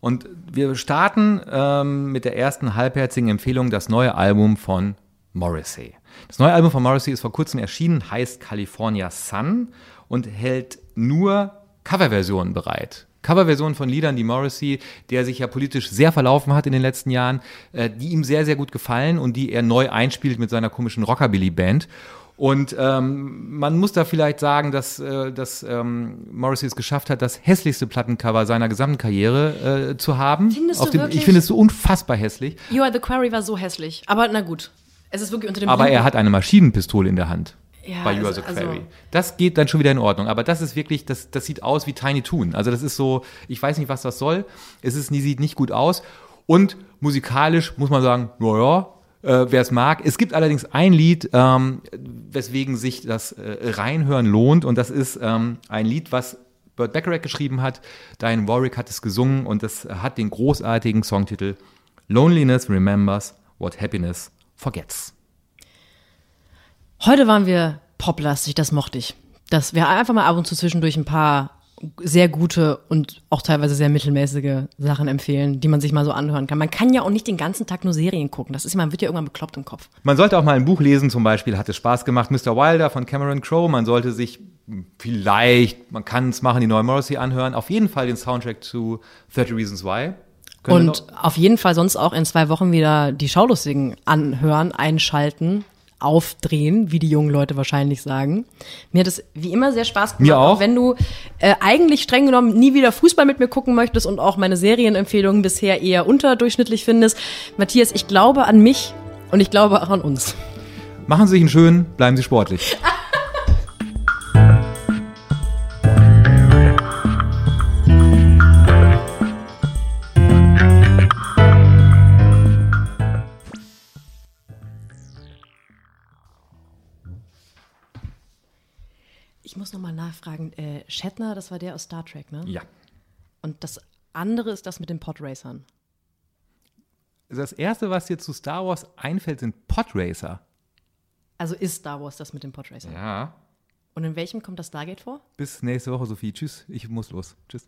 Und wir starten ähm, mit der ersten halbherzigen Empfehlung, das neue Album von Morrissey. Das neue Album von Morrissey ist vor kurzem erschienen, heißt California Sun und hält nur Coverversionen bereit. Coverversionen von Liedern, die Morrissey, der sich ja politisch sehr verlaufen hat in den letzten Jahren, äh, die ihm sehr, sehr gut gefallen und die er neu einspielt mit seiner komischen Rockabilly-Band. Und ähm, man muss da vielleicht sagen, dass, äh, dass ähm, Morrissey es geschafft hat, das hässlichste Plattencover seiner gesamten Karriere äh, zu haben. Findest du dem, wirklich? Ich finde es so unfassbar hässlich. You Are the Quarry war so hässlich. Aber na gut. Es ist wirklich unter dem Aber Blut. er hat eine Maschinenpistole in der Hand. Ja, bei You Are the also, Quarry. Also das geht dann schon wieder in Ordnung. Aber das ist wirklich, das, das sieht aus wie Tiny Toon. Also das ist so, ich weiß nicht, was das soll. Es ist, sieht nicht gut aus. Und musikalisch muss man sagen, naja, äh, wer es mag. Es gibt allerdings ein Lied, ähm, weswegen sich das äh, Reinhören lohnt. Und das ist ähm, ein Lied, was Burt Bacharach geschrieben hat. Diane Warwick hat es gesungen und das hat den großartigen Songtitel Loneliness Remembers What Happiness forgets. Heute waren wir poplastig, das mochte ich. Dass wir einfach mal ab und zu zwischendurch ein paar sehr gute und auch teilweise sehr mittelmäßige Sachen empfehlen, die man sich mal so anhören kann. Man kann ja auch nicht den ganzen Tag nur Serien gucken. Das ist, man wird ja irgendwann bekloppt im Kopf. Man sollte auch mal ein Buch lesen, zum Beispiel hat es Spaß gemacht, Mr. Wilder von Cameron Crowe. Man sollte sich vielleicht, man kann es machen, die neue Morrissey anhören. Auf jeden Fall den Soundtrack zu 30 Reasons Why. Können und auf jeden Fall sonst auch in zwei Wochen wieder die Schaulustigen anhören, einschalten aufdrehen, wie die jungen Leute wahrscheinlich sagen. Mir hat es wie immer sehr Spaß gemacht. Mir auch. Wenn du äh, eigentlich streng genommen nie wieder Fußball mit mir gucken möchtest und auch meine Serienempfehlungen bisher eher unterdurchschnittlich findest, Matthias, ich glaube an mich und ich glaube auch an uns. Machen Sie sich einen schönen, bleiben Sie sportlich. Ich muss nochmal nachfragen. Äh, Shatner, das war der aus Star Trek, ne? Ja. Und das andere ist das mit den Podracern. Das erste, was dir zu Star Wars einfällt, sind Podracer. Also ist Star Wars das mit den Podracern. Ja. Und in welchem kommt das Stargate vor? Bis nächste Woche, Sophie. Tschüss. Ich muss los. Tschüss.